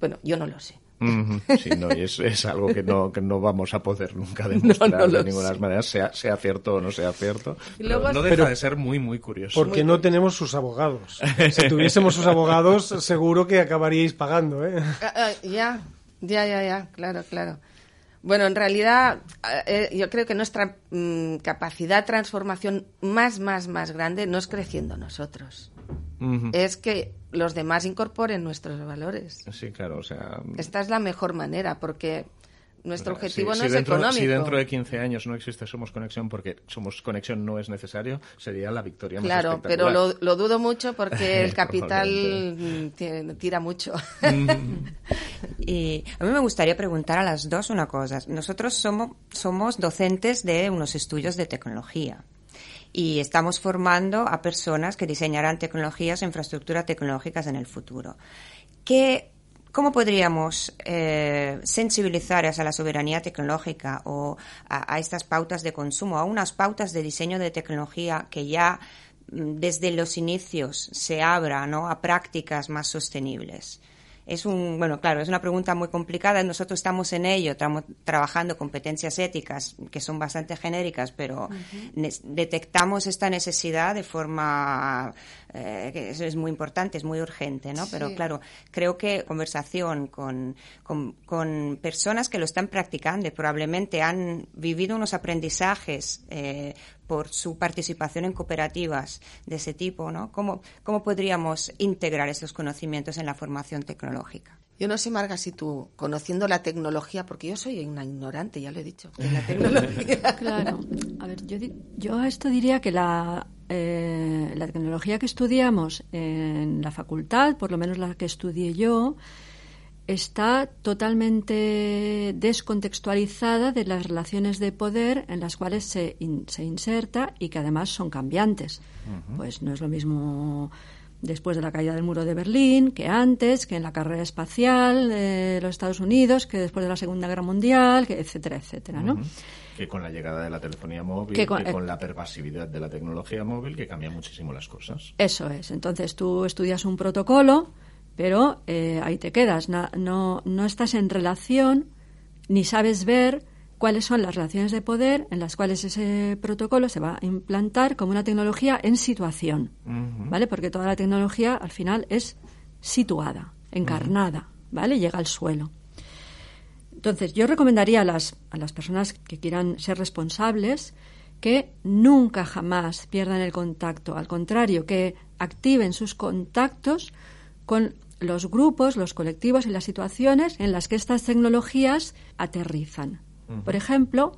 bueno, yo no lo sé. Sí, no, y es, es algo que no, que no vamos a poder nunca demostrar no de ninguna sé. manera, sea, sea cierto o no sea cierto. Y luego- Pero no deja Pero- de ser muy, muy curioso. Porque no tenemos sus abogados. Si tuviésemos sus abogados, seguro que acabaríais pagando, ¿eh? Ah, ah, ya, ya, ya, ya, claro, claro. Bueno, en realidad eh, yo creo que nuestra mm, capacidad de transformación más, más, más grande no es creciendo nosotros, Es que los demás incorporen nuestros valores. Sí, claro, o sea... Esta es la mejor manera, porque nuestro objetivo no si es dentro, económico. Si dentro de 15 años no existe Somos Conexión porque Somos Conexión no es necesario, sería la victoria más Claro, pero lo, lo dudo mucho porque el capital tira mucho. Y a mí me gustaría preguntar a las dos una cosa. Nosotros somos, somos docentes de unos estudios de tecnología y estamos formando a personas que diseñarán tecnologías e infraestructuras tecnológicas en el futuro. ¿Qué, ¿Cómo podríamos eh, sensibilizar hacia la soberanía tecnológica o a, a estas pautas de consumo, a unas pautas de diseño de tecnología que ya mm, desde los inicios se abra ¿no? a prácticas más sostenibles? Es un, bueno, claro, es una pregunta muy complicada. Nosotros estamos en ello, estamos trabajando competencias éticas que son bastante genéricas, pero detectamos esta necesidad de forma eh, que eso es muy importante, es muy urgente, ¿no? Pero claro, creo que conversación con, con, personas que lo están practicando y probablemente han vivido unos aprendizajes eh, por su participación en cooperativas de ese tipo, ¿no? ¿Cómo, ¿Cómo podríamos integrar esos conocimientos en la formación tecnológica? Yo no sé, Marga, si tú, conociendo la tecnología, porque yo soy una ignorante, ya lo he dicho, de la tecnología. claro. A ver, yo, yo a esto diría que la, eh, la tecnología que estudiamos en la facultad, por lo menos la que estudié yo, está totalmente descontextualizada de las relaciones de poder en las cuales se, se inserta y que además son cambiantes. Pues no es lo mismo después de la caída del muro de Berlín que antes, que en la carrera espacial de los Estados Unidos, que después de la Segunda Guerra Mundial, que etcétera, etcétera, ¿no? Que con la llegada de la telefonía móvil, que con, eh, la pervasividad de la tecnología móvil, que cambia muchísimo las cosas. Eso es. Entonces tú estudias un protocolo pero eh, ahí te quedas. No, no, estás en relación ni sabes ver cuáles son las relaciones de poder en las cuales ese protocolo se va a implantar como una tecnología en situación, ¿vale? Porque toda la tecnología al final es situada, encarnada, ¿vale? Llega al suelo. Entonces, yo recomendaría a las, a las personas que quieran ser responsables que nunca jamás pierdan el contacto, al contrario, que activen sus contactos con los grupos, los colectivos y las situaciones en las que estas tecnologías aterrizan. Por ejemplo,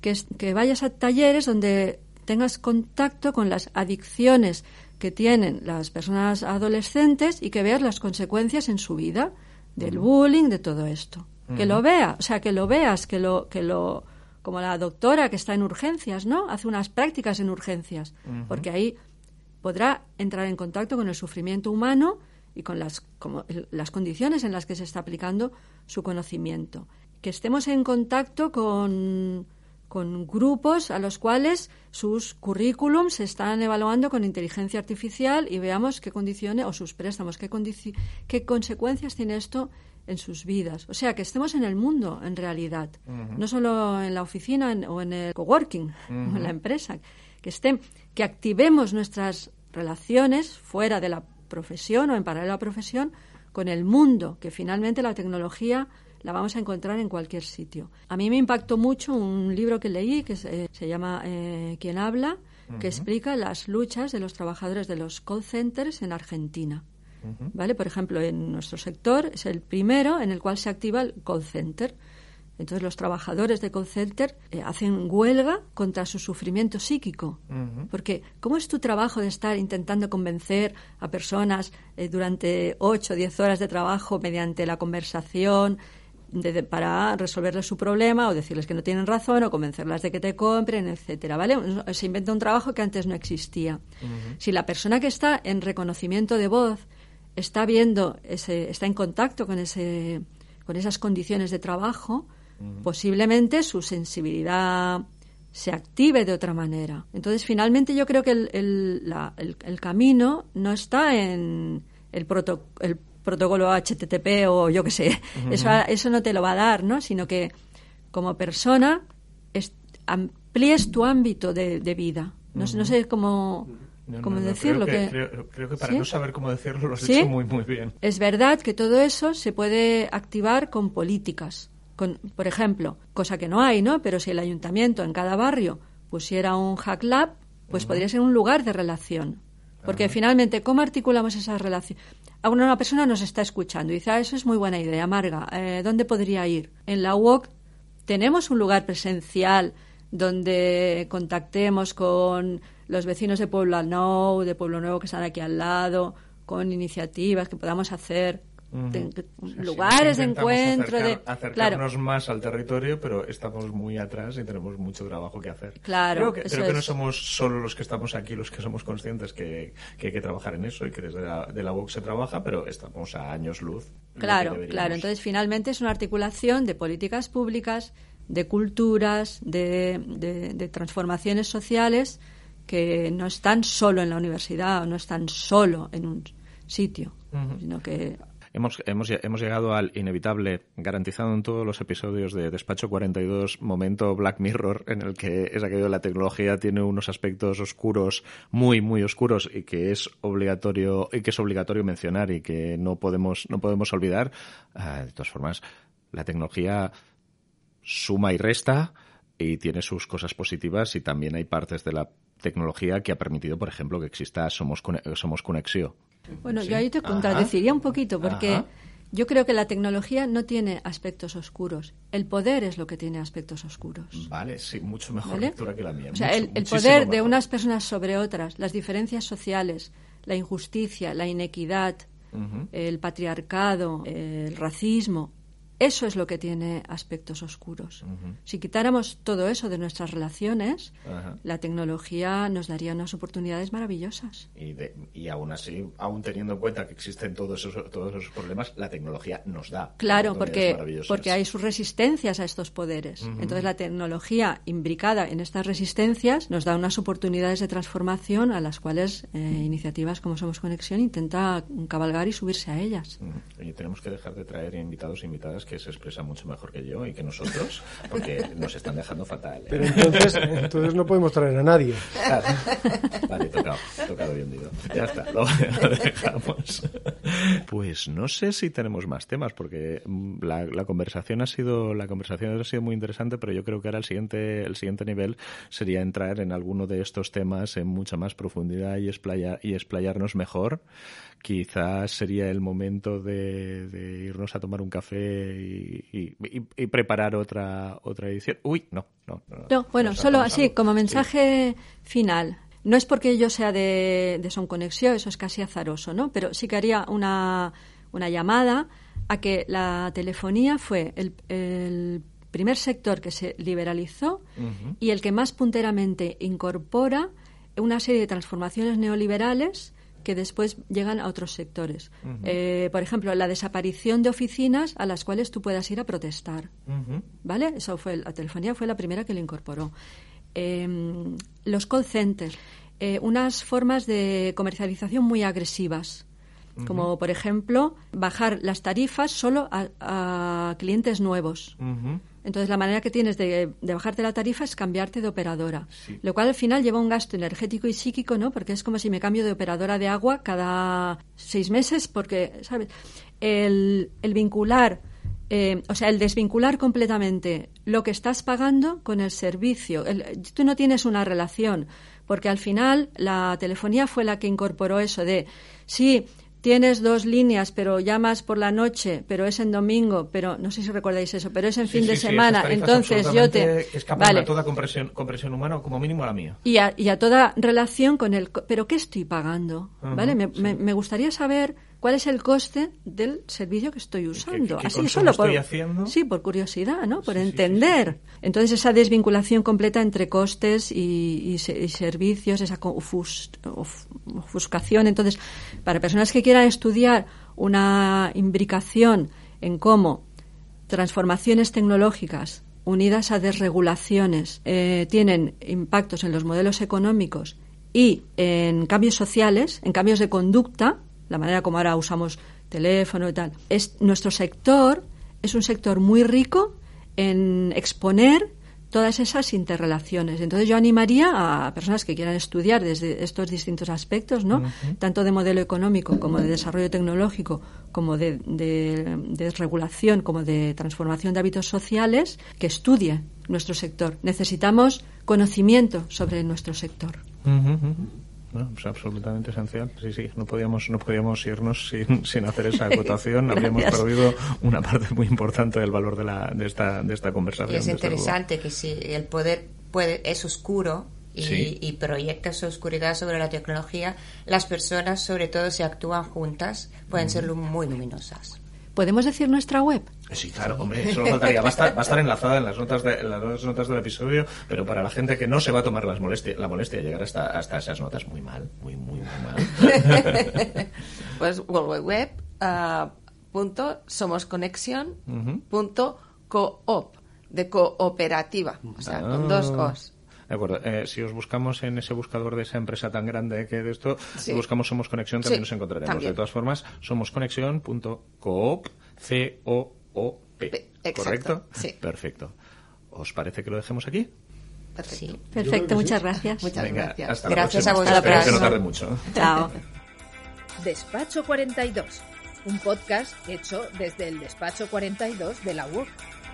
que, que vayas a talleres donde tengas contacto con las adicciones que tienen las personas adolescentes y que veas las consecuencias en su vida del bullying, de todo esto. Que lo vea, o sea, que lo veas, que lo, que lo, como la doctora que está en urgencias, ¿no? Hace unas prácticas en urgencias, porque ahí podrá entrar en contacto con el sufrimiento humano y con las, como, las condiciones en las que se está aplicando su conocimiento. Que estemos en contacto con, con grupos a los cuales sus currículums se están evaluando con inteligencia artificial y veamos qué condiciones, o sus préstamos, qué, qué consecuencias tiene esto en sus vidas. O sea, que estemos en el mundo, en realidad, no solo en la oficina o en el coworking, o en la empresa, que, que activemos nuestras relaciones fuera de la profesión o en paralelo a la profesión con el mundo, que finalmente la tecnología la vamos a encontrar en cualquier sitio. A mí me impactó mucho un libro que leí que se, llama eh, Quien habla, que explica las luchas de los trabajadores de los call centers en Argentina. ¿Vale? Por ejemplo, en nuestro sector es el primero en el cual se activa el call center. Entonces los trabajadores de call center eh, hacen huelga contra su sufrimiento psíquico. Porque ¿cómo es tu trabajo de estar intentando convencer a personas eh, durante 8 o 10 horas de trabajo mediante la conversación para resolverles su problema o decirles que no tienen razón o convencerlas de que te compren, etcétera, ¿vale? Se inventa un trabajo que antes no existía. Si la persona que está en reconocimiento de voz está viendo ese, está en contacto con ese con esas condiciones de trabajo, posiblemente su sensibilidad se active de otra manera. Entonces, finalmente yo creo que el, el, camino no está en el, el protocolo HTTP o yo qué sé, eso, eso no te lo va a dar, ¿no? Sino que como persona amplíes tu ámbito de, vida. No, sé cómo... decirlo. Creo que, creo, que para no saber cómo decirlo lo has dicho muy, muy bien. Es verdad que todo eso se puede activar con políticas por ejemplo, cosa que no hay, ¿no? Pero si el ayuntamiento en cada barrio pusiera un hack lab, pues podría ser un lugar de relación. Porque finalmente, ¿cómo articulamos esa relación? Ahora una persona nos está escuchando y dice, ah, eso es muy buena idea, Marga, eh, ¿dónde podría ir? En la UOC tenemos un lugar presencial donde contactemos con los vecinos de Pueblo Nou, de Pueblo Nuevo que están aquí al lado, con iniciativas que podamos hacer lugares de encuentro de acercarnos más al territorio pero estamos muy atrás y tenemos mucho trabajo que hacer. Claro creo que, creo que no somos solo los que estamos aquí los que somos conscientes que, hay que trabajar en eso y que desde la, de la UOC se trabaja pero estamos a años luz claro claro. Entonces finalmente es una articulación de políticas públicas de culturas de, de transformaciones sociales que no están solo en la universidad o no están solo en un sitio, sino que hemos, llegado al inevitable, garantizado en todos los episodios de Despacho 42, momento Black Mirror, en el que es aquello de la tecnología tiene unos aspectos oscuros, muy, muy oscuros, y que es obligatorio, y que es obligatorio mencionar y que no podemos, no podemos olvidar. Ah, de todas formas, la tecnología suma y resta y tiene sus cosas positivas y también hay partes de la tecnología que ha permitido, por ejemplo, que exista Somos, Somos Conexio. Bueno, yo ahí te contradeciría un poquito porque yo creo que la tecnología no tiene aspectos oscuros. El poder es lo que tiene aspectos oscuros. Vale, sí, mucho mejor lectura que la mía. O sea, el, poder de unas personas sobre otras, las diferencias sociales, la injusticia, la inequidad, el patriarcado, el racismo, eso es lo que tiene aspectos oscuros. Si quitáramos todo eso de nuestras relaciones, la tecnología nos daría unas oportunidades maravillosas. Y, y aún así, aún teniendo en cuenta que existen todos esos, todos esos problemas, la tecnología nos da. Claro, porque, porque hay sus resistencias a estos poderes. Entonces, la tecnología imbricada en estas resistencias nos da unas oportunidades de transformación a las cuales eh, iniciativas como Somos Conexión intenta cabalgar y subirse a ellas. Y tenemos que dejar de traer invitados e invitadas que se expresa mucho mejor que yo y que nosotros, porque nos están dejando fatal. ¿eh? Pero entonces, entonces no podemos traer a nadie. Vale, tocado, tocado y hundido. Ya está, lo, dejamos. Pues no sé si tenemos más temas, porque mm, la, la, conversación ha sido la conversación ha sido muy interesante, pero yo creo que ahora el siguiente el siguiente nivel sería entrar en alguno de estos temas en mucha más profundidad y explayar y explayarnos mejor quizás sería el momento de, irnos a tomar un café y, preparar otra otra edición. Uy, no, no. No, bueno, solo así, como mensaje final. No es porque yo sea de, de Son Conexión, eso es casi azaroso, ¿no? Pero sí que haría una, una llamada a que la telefonía fue el, el primer sector que se liberalizó y el que más punteramente incorpora una serie de transformaciones neoliberales que después llegan a otros sectores. Eh, por ejemplo, la desaparición de oficinas a las cuales tú puedas ir a protestar. ¿Vale? Eso fue, la telefonía fue la primera que lo incorporó. Em, los call centers, eh, unas formas de comercialización muy agresivas como por ejemplo bajar las tarifas solo a, clientes nuevos. Entonces, la manera que tienes de, bajarte la tarifa es cambiarte de operadora, lo cual al final lleva un gasto energético y psíquico, ¿no? Porque es como si me cambio de operadora de agua cada seis meses, porque, ¿sabes? El, vincular, eh, o sea, el desvincular completamente lo que estás pagando con el servicio. tú no tienes una relación, porque al final la telefonía fue la que incorporó eso de, sí, tienes dos líneas, pero llamas por la noche, pero es en domingo, pero no sé si recordáis eso, pero es en fin de semana, entonces yo te vale. a toda compresión, compresión humana, como mínimo a la mía. Y a, y a toda relación con el, pero ¿qué estoy pagando? ¿Vale? Me, me, gustaría saber cuál es el coste del servicio que estoy usando. Así solo por sí, por curiosidad, ¿no? Por entender. Entonces esa desvinculación completa entre costes y, servicios, esa ofuscación. Entonces, para personas que quieran estudiar una imbricación en cómo transformaciones tecnológicas unidas a desregulaciones eh, tienen impactos en los modelos económicos y en cambios sociales, en cambios de conducta, la manera como ahora usamos teléfono y tal. Es, nuestro sector es un sector muy rico en exponer todas esas interrelaciones. Entonces yo animaría a personas que quieran estudiar desde estos distintos aspectos, ¿no? Tanto de modelo económico como de desarrollo tecnológico, como de, de, regulación, como de transformación de hábitos sociales, que estudie nuestro sector. Necesitamos conocimiento sobre nuestro sector es absolutamente esencial. Sí, sí, no podíamos, no podíamos irnos sin, sin hacer esa acotación. Habríamos perdido una parte muy importante del valor de, la, de, esta, de esta conversación. Y es interesante que si el poder puede, es oscuro, y, proyecta su oscuridad sobre la tecnología, las personas, sobre todo si actúan juntas, pueden ser muy luminosas. ¿Podemos decir nuestra web? Sí, claro, hombre, eso faltaría. Va a, estar, va a estar enlazada en las notas de, las notas del episodio, pero para la gente que no se va a tomar las molestia, la molestia de llegar hasta, hasta esas notas, muy mal, muy, muy, muy mal. pues www uh, punto de cooperativa, o sea, con dos ah. O's. De acuerdo. Eh, si os buscamos en ese buscador de esa empresa tan grande que de esto, si buscamos Somos Conexión, también nos encontraremos. De todas formas, somosconexión.coop, C-O-O-P. ¿Correcto? Sí. Perfecto. ¿Os parece que lo dejemos aquí? Perfecto. Perfecto, muchas gracias. Muchas gracias. Hasta gracias a vosotros. Espero que no tarde mucho. Chao. Despacho 42, un podcast hecho desde el Despacho 42 de la UOC.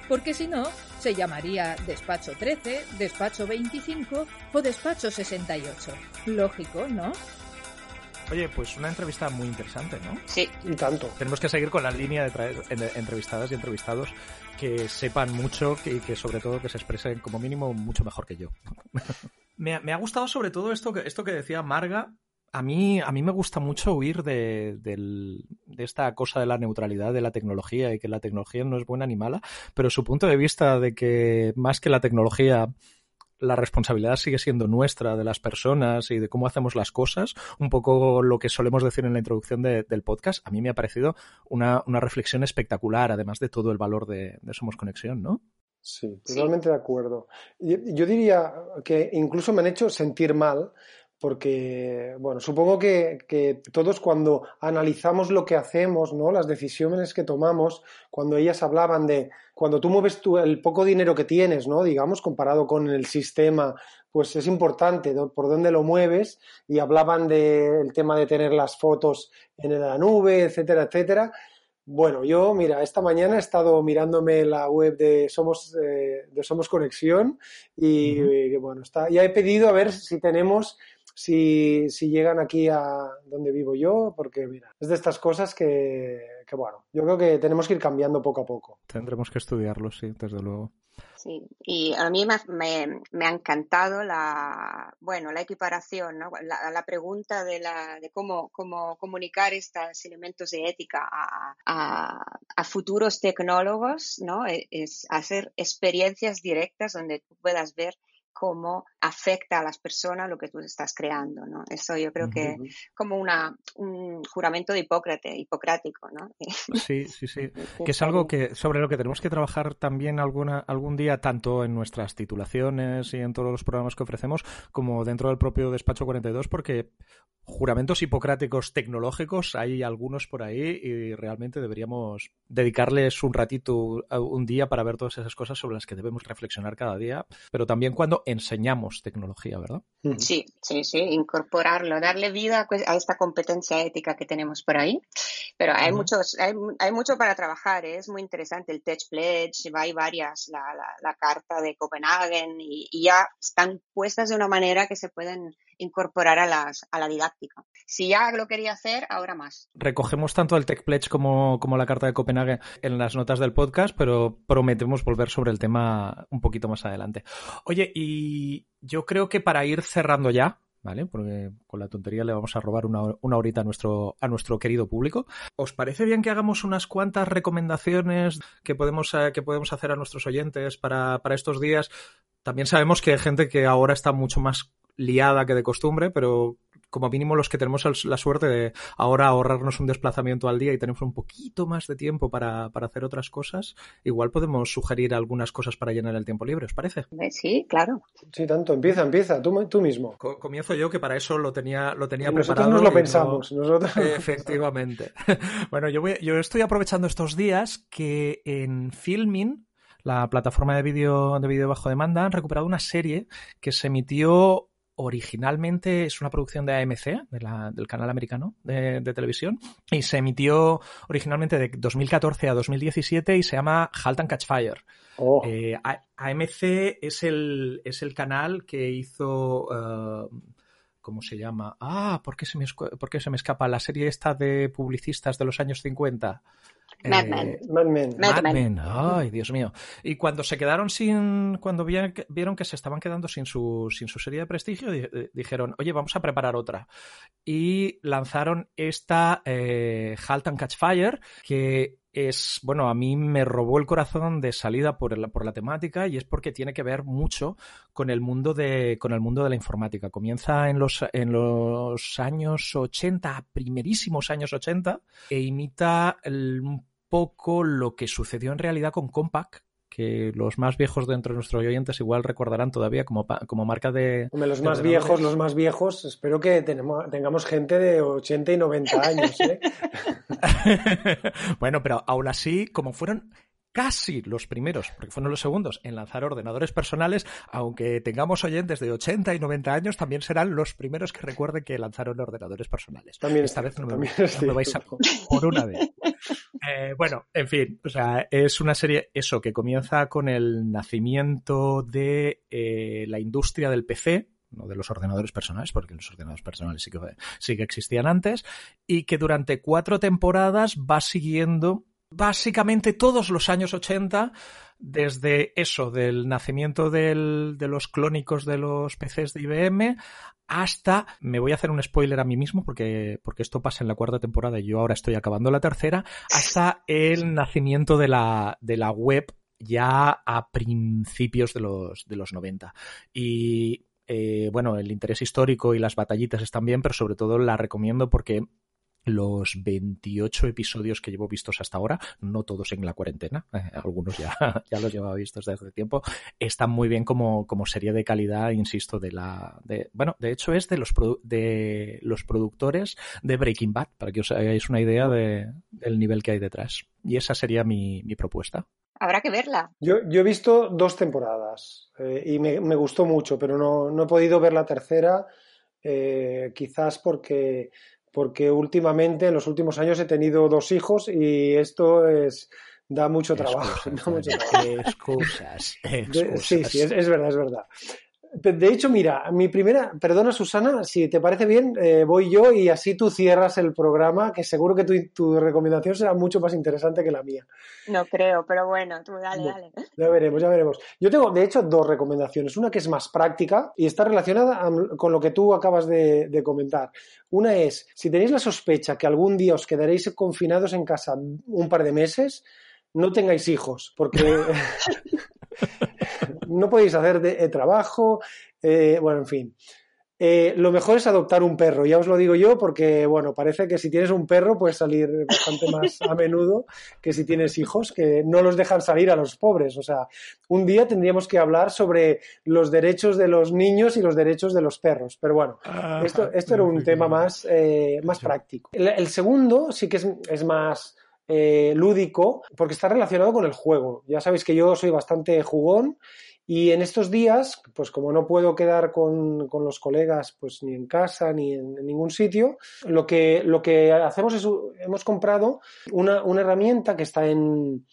Porque si no, se llamaría Despacho 13, Despacho 25 o Despacho 68. Lógico, ¿no? Oye, pues una entrevista muy interesante, ¿no? Sí. Y tanto. Tenemos que seguir con la línea de traer entrevistadas y entrevistados que sepan mucho y que sobre todo que se expresen como mínimo mucho mejor que yo. me, ha, gustado sobre todo esto que, esto que decía Marga. A mí, a mí me gusta mucho huir de, de esta cosa de la neutralidad de la tecnología y que la tecnología no es buena ni mala, pero su punto de vista de que más que la tecnología la responsabilidad sigue siendo nuestra, de las personas y de cómo hacemos las cosas, un poco lo que solemos decir en la introducción del podcast, a mí me ha parecido una, reflexión espectacular, además de todo el valor de, Somos Conexión, ¿no? Sí, totalmente de acuerdo. yo diría que incluso me han hecho sentir mal porque, bueno, supongo que, todos cuando analizamos lo que hacemos, ¿no? Las decisiones que tomamos, cuando ellas hablaban de cuando tú mueves tú el poco dinero que tienes, ¿no? Digamos, comparado con el sistema, pues es importante por dónde lo mueves y hablaban del tema de tener las fotos en la nube, etcétera, etcétera. Bueno, yo, mira, esta mañana he estado mirándome la web de Somos, eh, de Somos Conexión y, bueno, está, ya he pedido a ver si tenemos si, si llegan aquí a donde vivo yo, porque mira, es de estas cosas que, que, bueno, yo creo que tenemos que ir cambiando poco a poco. Tendremos que estudiarlo, sí, desde luego. Sí, y a mí me, me, ha encantado la, bueno, la equiparación, ¿no? la, la, pregunta de, la, de cómo, cómo comunicar estos elementos de ética a, a, a futuros tecnólogos, ¿no? E, es hacer experiencias directas donde tú puedas ver cómo afecta a las personas lo que tú estás creando, ¿no? Eso yo creo que como una, un juramento de Hipócrates, hipocrático, ¿no? Sí, sí, sí. que es algo que sobre lo que tenemos que trabajar también alguna, algún día, tanto en nuestras titulaciones y en todos los programas que ofrecemos, como dentro del propio Despacho 42, porque juramentos hipocráticos tecnológicos hay algunos por ahí y realmente deberíamos dedicarles un ratito, un día para ver todas esas cosas sobre las que debemos reflexionar cada día, pero también cuando enseñamos tecnología, ¿verdad? Sí, sí, sí, incorporarlo, darle vida a esta competencia ética que tenemos por ahí. Pero hay muchos, hay, hay, mucho para trabajar, ¿eh? es muy interesante el Tech Pledge, hay varias, la, la, carta de Copenhagen y, y ya están puestas de una manera que se pueden incorporar a, las, a la didáctica. Si ya lo quería hacer, ahora más. Recogemos tanto el Tech Pledge como, como la Carta de Copenhague en las notas del podcast, pero prometemos volver sobre el tema un poquito más adelante. Oye, y yo creo que para ir cerrando ya, ¿vale? Porque con la tontería le vamos a robar una, una, horita a nuestro, a nuestro querido público. ¿Os parece bien que hagamos unas cuantas recomendaciones que podemos, eh, que podemos hacer a nuestros oyentes para, para estos días? También sabemos que hay gente que ahora está mucho más liada que de costumbre, pero como mínimo los que tenemos la suerte de ahora ahorrarnos un desplazamiento al día y tenemos un poquito más de tiempo para, hacer otras cosas, igual podemos sugerir algunas cosas para llenar el tiempo libre, ¿os parece? Sí, claro. Sí, tanto. Empieza, empieza, tú, tú mismo. comienzo yo, que para eso lo tenía, lo tenía preparado. Nosotros nos lo pensamos. Nosotros... Efectivamente. bueno, yo, yo estoy aprovechando estos días que en Filmin la plataforma de vídeo de vídeo bajo demanda han recuperado una serie que se emitió originalmente es una producción de AMC, del canal americano de, televisión, y se emitió originalmente de 2014 a 2017 y se llama Halt and Catch Fire. Oh. Eh, AMC es el, es el canal que hizo... Uh, ¿Cómo se llama? Ah, ¿por qué, se me, ¿por qué se me escapa? La serie esta de publicistas de los años 50. Mad Men. Eh, Mad Men. Mad Men. Ay, Dios mío. Y cuando se quedaron sin, cuando vieron que se estaban quedando sin su, sin su serie de prestigio, dijeron, oye, vamos a preparar otra. Y lanzaron esta eh, Halt and Catch Fire, que es, bueno, a mí me robó el corazón de salida por, por la temática y es porque tiene que ver mucho con el mundo de, con el mundo de la informática. Comienza en los, en los años 80, primerísimos años 80, e imita el, poco lo que sucedió en realidad con Compaq, que los más viejos dentro de nuestros oyentes igual recordarán todavía como, como marca de... los más viejos, los más viejos, espero que tenemos, tengamos gente de 80 y 90 años. ¿eh? bueno, pero aún así, como fueron casi los primeros, porque fueron los segundos, en lanzar ordenadores personales, aunque tengamos oyentes de 80 y 90 años, también serán los primeros que recuerden que lanzaron ordenadores personales. También Esta vez no me, vais a por una vez. Eh, bueno, en fin, o sea, es una serie, eso, que comienza con el nacimiento de eh, la industria del PC, no de los ordenadores personales, porque los ordenadores personales sí que, sí que existían antes, y que durante cuatro temporadas va siguiendo básicamente todos los años 80, desde eso, del nacimiento del, de los clónicos de los PCs de IBM, hasta, me voy a hacer un spoiler a mí mismo porque, porque esto pasa en la cuarta temporada y yo ahora estoy acabando la tercera, hasta el nacimiento de la, de la web ya a principios de los, de los 90. Y eh, bueno, el interés histórico y las batallitas están bien, pero sobre todo la recomiendo porque los 28 episodios que llevo vistos hasta ahora, no todos en la cuarentena, eh, algunos ya, ya los llevaba vistos desde hace tiempo, están muy bien como, como serie de calidad, insisto, de la, de, bueno, de hecho es de los, de los productores de Breaking Bad, para que os hagáis una idea de, del nivel que hay detrás. Y esa sería mi, mi propuesta. Habrá que verla. Yo, yo he visto dos temporadas eh, y me, me, gustó mucho, pero no, no, he podido ver la tercera, eh, quizás porque porque últimamente, en los últimos años, he tenido dos hijos y esto es da mucho trabajo. Excusas, Sí, sí, es, verdad, es verdad. De hecho, mira, mi primera, perdona Susana, si te parece bien, eh, voy yo y así tú cierras el programa, que seguro que tu, tu, recomendación será mucho más interesante que la mía. No creo, pero bueno, tú dale, dale. Ya veremos, ya veremos. Yo tengo, de hecho, dos recomendaciones. Una que es más práctica y está relacionada con lo que tú acabas de, de comentar. Una es, si tenéis la sospecha que algún día os quedaréis confinados en casa un par de meses, no tengáis hijos, porque no podéis hacer de, trabajo, eh, bueno, en fin. Eh, lo mejor es adoptar un perro, ya os lo digo yo, porque bueno, parece que si tienes un perro puedes salir bastante más a menudo que si tienes hijos, que no los dejan salir a los pobres. O sea, un día tendríamos que hablar sobre los derechos de los niños y los derechos de los perros. Pero bueno, ah, esto, esto era un tema más, eh, más práctico. El, el, segundo sí que es, es más eh, lúdico porque está relacionado con el juego. Ya sabéis que yo soy bastante jugón y en estos días, pues como no puedo quedar con, con los colegas pues ni en casa ni en, en, ningún sitio, lo que, lo que hacemos es, hemos comprado una, una herramienta que está en,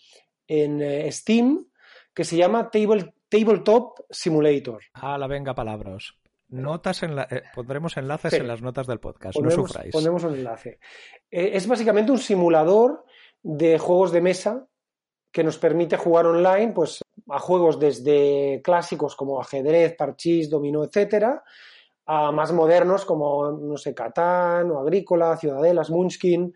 en eh, Steam que se llama Table, Tabletop Simulator. Ah, la venga palabras. Notas en la, eh, pondremos enlaces en las notas del podcast, ponemos, no sufráis. Ponemos un enlace. Eh, es básicamente un simulador de juegos de mesa que nos permite jugar online pues a juegos desde clásicos como ajedrez, parchís, dominó, etcétera, a más modernos como no sé, Catán o Agrícola, Ciudadelas, Munchkin,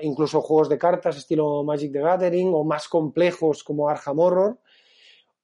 incluso juegos de cartas estilo Magic the Gathering o más complejos como Arkham Horror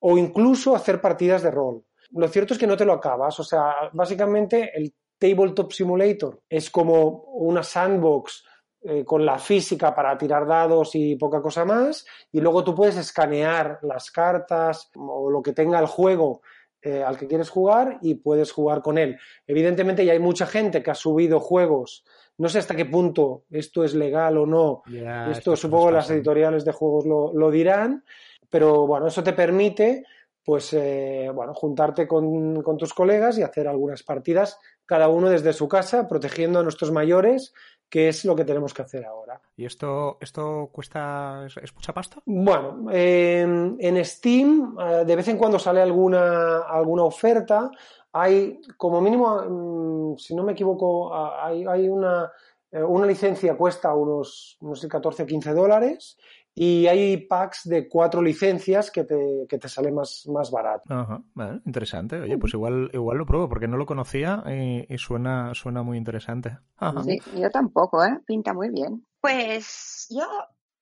o incluso hacer partidas de rol. Lo cierto es que no te lo acabas, o sea, básicamente el Tabletop Simulator es como una sandbox eh, con la física para tirar dados y poca cosa más, y luego tú puedes escanear las cartas o lo que tenga el juego eh, al que quieres jugar y puedes jugar con él. Evidentemente ya hay mucha gente que ha subido juegos, no sé hasta qué punto esto es legal o no, yeah, esto supongo las editoriales de juegos lo, lo, dirán, pero bueno, eso te permite pues eh, bueno, juntarte con, con tus colegas y hacer algunas partidas, cada uno desde su casa, protegiendo a nuestros mayores que es lo que tenemos que hacer ahora. ¿Y esto, esto cuesta, es, es mucha pasta? Bueno, eh, en Steam eh, de vez en cuando sale alguna, alguna oferta. Hay, como mínimo, mm, si no me equivoco, hay, hay una, eh, una licencia cuesta unos, no sé, 14 o 15 dólares y hay packs de cuatro licencias que te, que te sale más, más barato. Ajá, vale, interesante. Oye, pues igual, igual lo pruebo porque no lo conocía y, y suena, suena muy interesante. Ajá. Sí, yo tampoco, ¿eh? Pinta muy bien. Pues yo,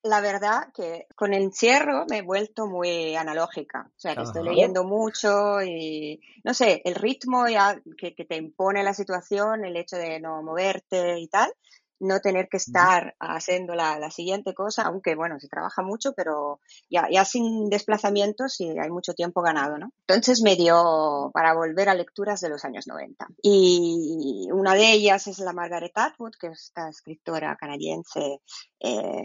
la verdad que con el encierro me he vuelto muy analógica. O sea, que Ajá. estoy leyendo mucho y, no sé, el ritmo ya que, que te impone la situación, el hecho de no moverte y tal, no tener que estar haciendo la, la, siguiente cosa, aunque bueno, se trabaja mucho, pero ya, ya sin desplazamientos y hay mucho tiempo ganado, ¿no? Entonces me dio para volver a lecturas de los años 90. Y una de ellas es la Margaret Atwood, que es esta escritora canadiense eh,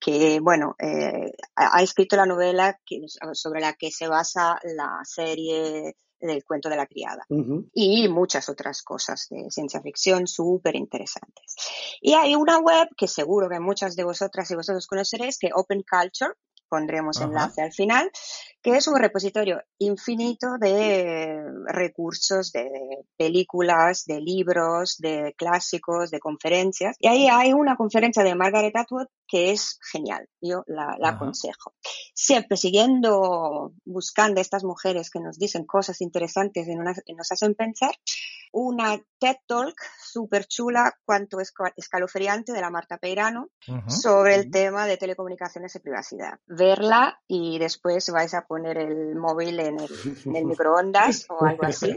que, bueno, eh, ha escrito la novela que, sobre la que se basa la serie del cuento de la criada. Y muchas otras cosas de ciencia ficción súper interesantes. Y hay una web que seguro que muchas de vosotras y vosotros conoceréis, que Open Culture, pondremos enlace al final, que es un repositorio infinito de recursos, de películas, de libros, de clásicos, de conferencias. Y ahí hay una conferencia de Margaret Atwood que es genial, yo la, aconsejo. Siempre siguiendo, buscando estas mujeres que nos dicen cosas interesantes y nos hacen pensar, una TED Talk súper chula, cuanto escalofriante, de la Marta Peirano, sobre el tema de telecomunicaciones y privacidad. Verla y después vais a poner el móvil en el, microondas o algo así,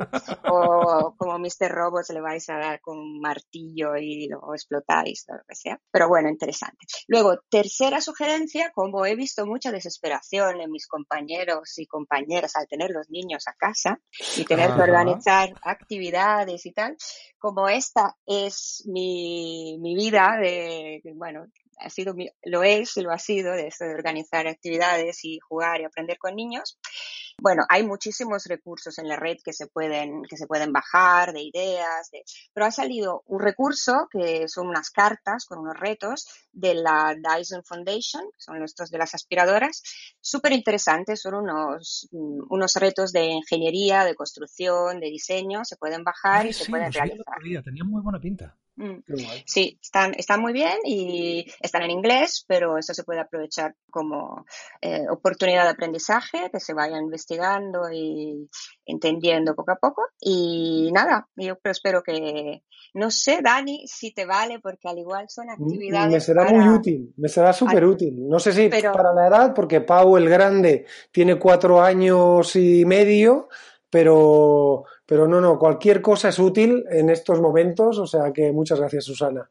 o como Mr. Robots le vais a dar con un martillo y lo explotáis, o lo que sea. Pero bueno, interesante. Luego, tercera sugerencia, como he visto mucha desesperación en mis compañeros y compañeras al tener los niños a casa y tener que organizar actividades, y tal, como esta es mi, mi vida de, bueno, ha sido, lo es y lo ha sido, de, de organizar actividades y jugar y aprender con niños, bueno, hay muchísimos recursos en la red que se pueden, que se pueden bajar, de ideas, de... pero ha salido un recurso que son unas cartas con unos retos de la Dyson Foundation, que son estos de las aspiradoras, súper interesantes, son unos, mm, unos retos de ingeniería, de construcción, de diseño, se pueden bajar y se pueden realizar. Tenían muy buena pinta. Mm. Sí, están, están muy bien y están en inglés, pero eso se puede aprovechar como eh, oportunidad de aprendizaje, que se vayan investigando y entendiendo poco a poco. Y nada, yo espero que, no sé, Dani, si te vale, porque al igual son actividades. Me será muy útil, me será súper útil. No sé si para la edad, porque Pau el Grande tiene cuatro años y medio, pero pero no, no, cualquier cosa es útil en estos momentos, o sea que muchas gracias, Susana.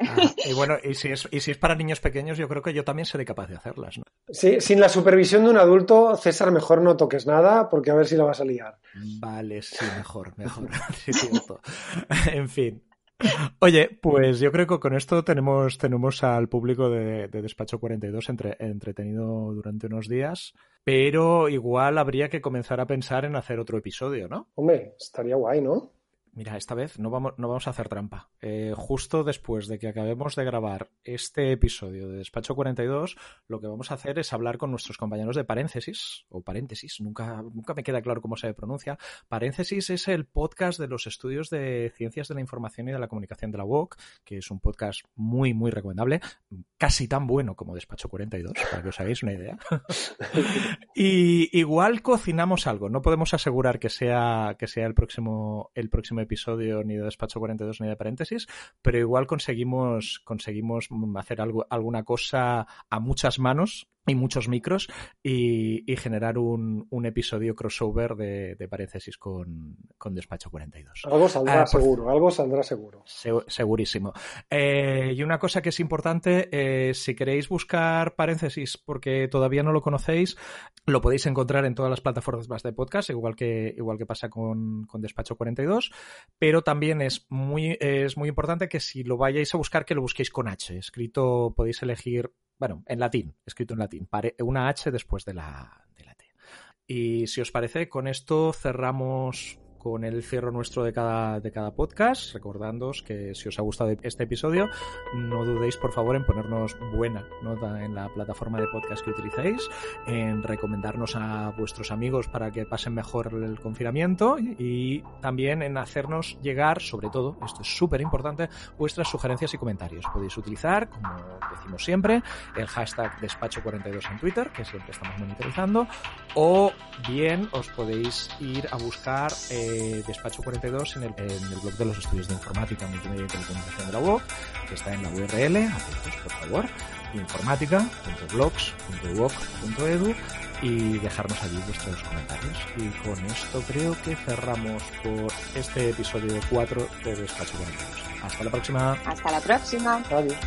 Ah, y bueno, y si, es, y si es para niños pequeños, yo creo que yo también seré capaz de hacerlas. ¿no? Sí, sin la supervisión de un adulto, César, mejor no toques nada, porque a ver si la vas a liar. Vale, sí, mejor, mejor. en fin. Oye, pues yo creo que con esto tenemos, tenemos al público de, Despacho 42 entre, entretenido durante unos días, pero igual habría que comenzar a pensar en hacer otro episodio, ¿no? Hombre, estaría guay, ¿no? Mira, esta vez no vamos, no vamos a hacer trampa. Eh, justo después de que acabemos de grabar este episodio de Despacho 42, lo que vamos a hacer es hablar con nuestros compañeros de Paréntesis, o Paréntesis, nunca, nunca me queda claro cómo se pronuncia. Paréntesis es el podcast de los estudios de ciencias de la información y de la comunicación de la UOC, que es un podcast muy, muy recomendable, casi tan bueno como Despacho 42, para que os hagáis una idea. y igual cocinamos algo, no podemos asegurar que sea, que sea el próximo, el próximo episodio ni de Despacho 42 ni de paréntesis, pero igual conseguimos, conseguimos hacer algo, alguna cosa a muchas manos y muchos micros y, generar un, un, episodio crossover de, de paréntesis con, con, Despacho 42. Algo saldrá ah, seguro, algo saldrá seguro. segurísimo. Eh, y una cosa que es importante, eh, si queréis buscar paréntesis porque todavía no lo conocéis, lo podéis encontrar en todas las plataformas de podcast, igual que, igual que pasa con, con Despacho 42, pero también es muy, es muy importante que si lo vayáis a buscar, que lo busquéis con H. Escrito, podéis elegir bueno, en latín, escrito en latín, una H después de la, de la T. Y si os parece, con esto cerramos con el cierre nuestro de cada, de cada podcast, recordándoos que si os ha gustado este episodio, no dudéis por favor en ponernos buena nota en la plataforma de podcast que utilicéis, en recomendarnos a vuestros amigos para que pasen mejor el confinamiento y también en hacernos llegar, sobre todo, esto es súper importante, vuestras sugerencias y comentarios. Podéis utilizar, como decimos siempre, el hashtag despacho42 en Twitter, que siempre estamos monitorizando, o bien os podéis ir a buscar eh, Despacho 42 en el, en el, blog de los estudios de informática, multimedia y telecomunicación de la UOC, que está en la URL, atentos por favor, informática.blogs.uoc.edu y dejarnos allí vuestros comentarios. Y con esto creo que cerramos por este episodio 4 de Despacho 42. Hasta la próxima. Hasta la próxima. Adiós.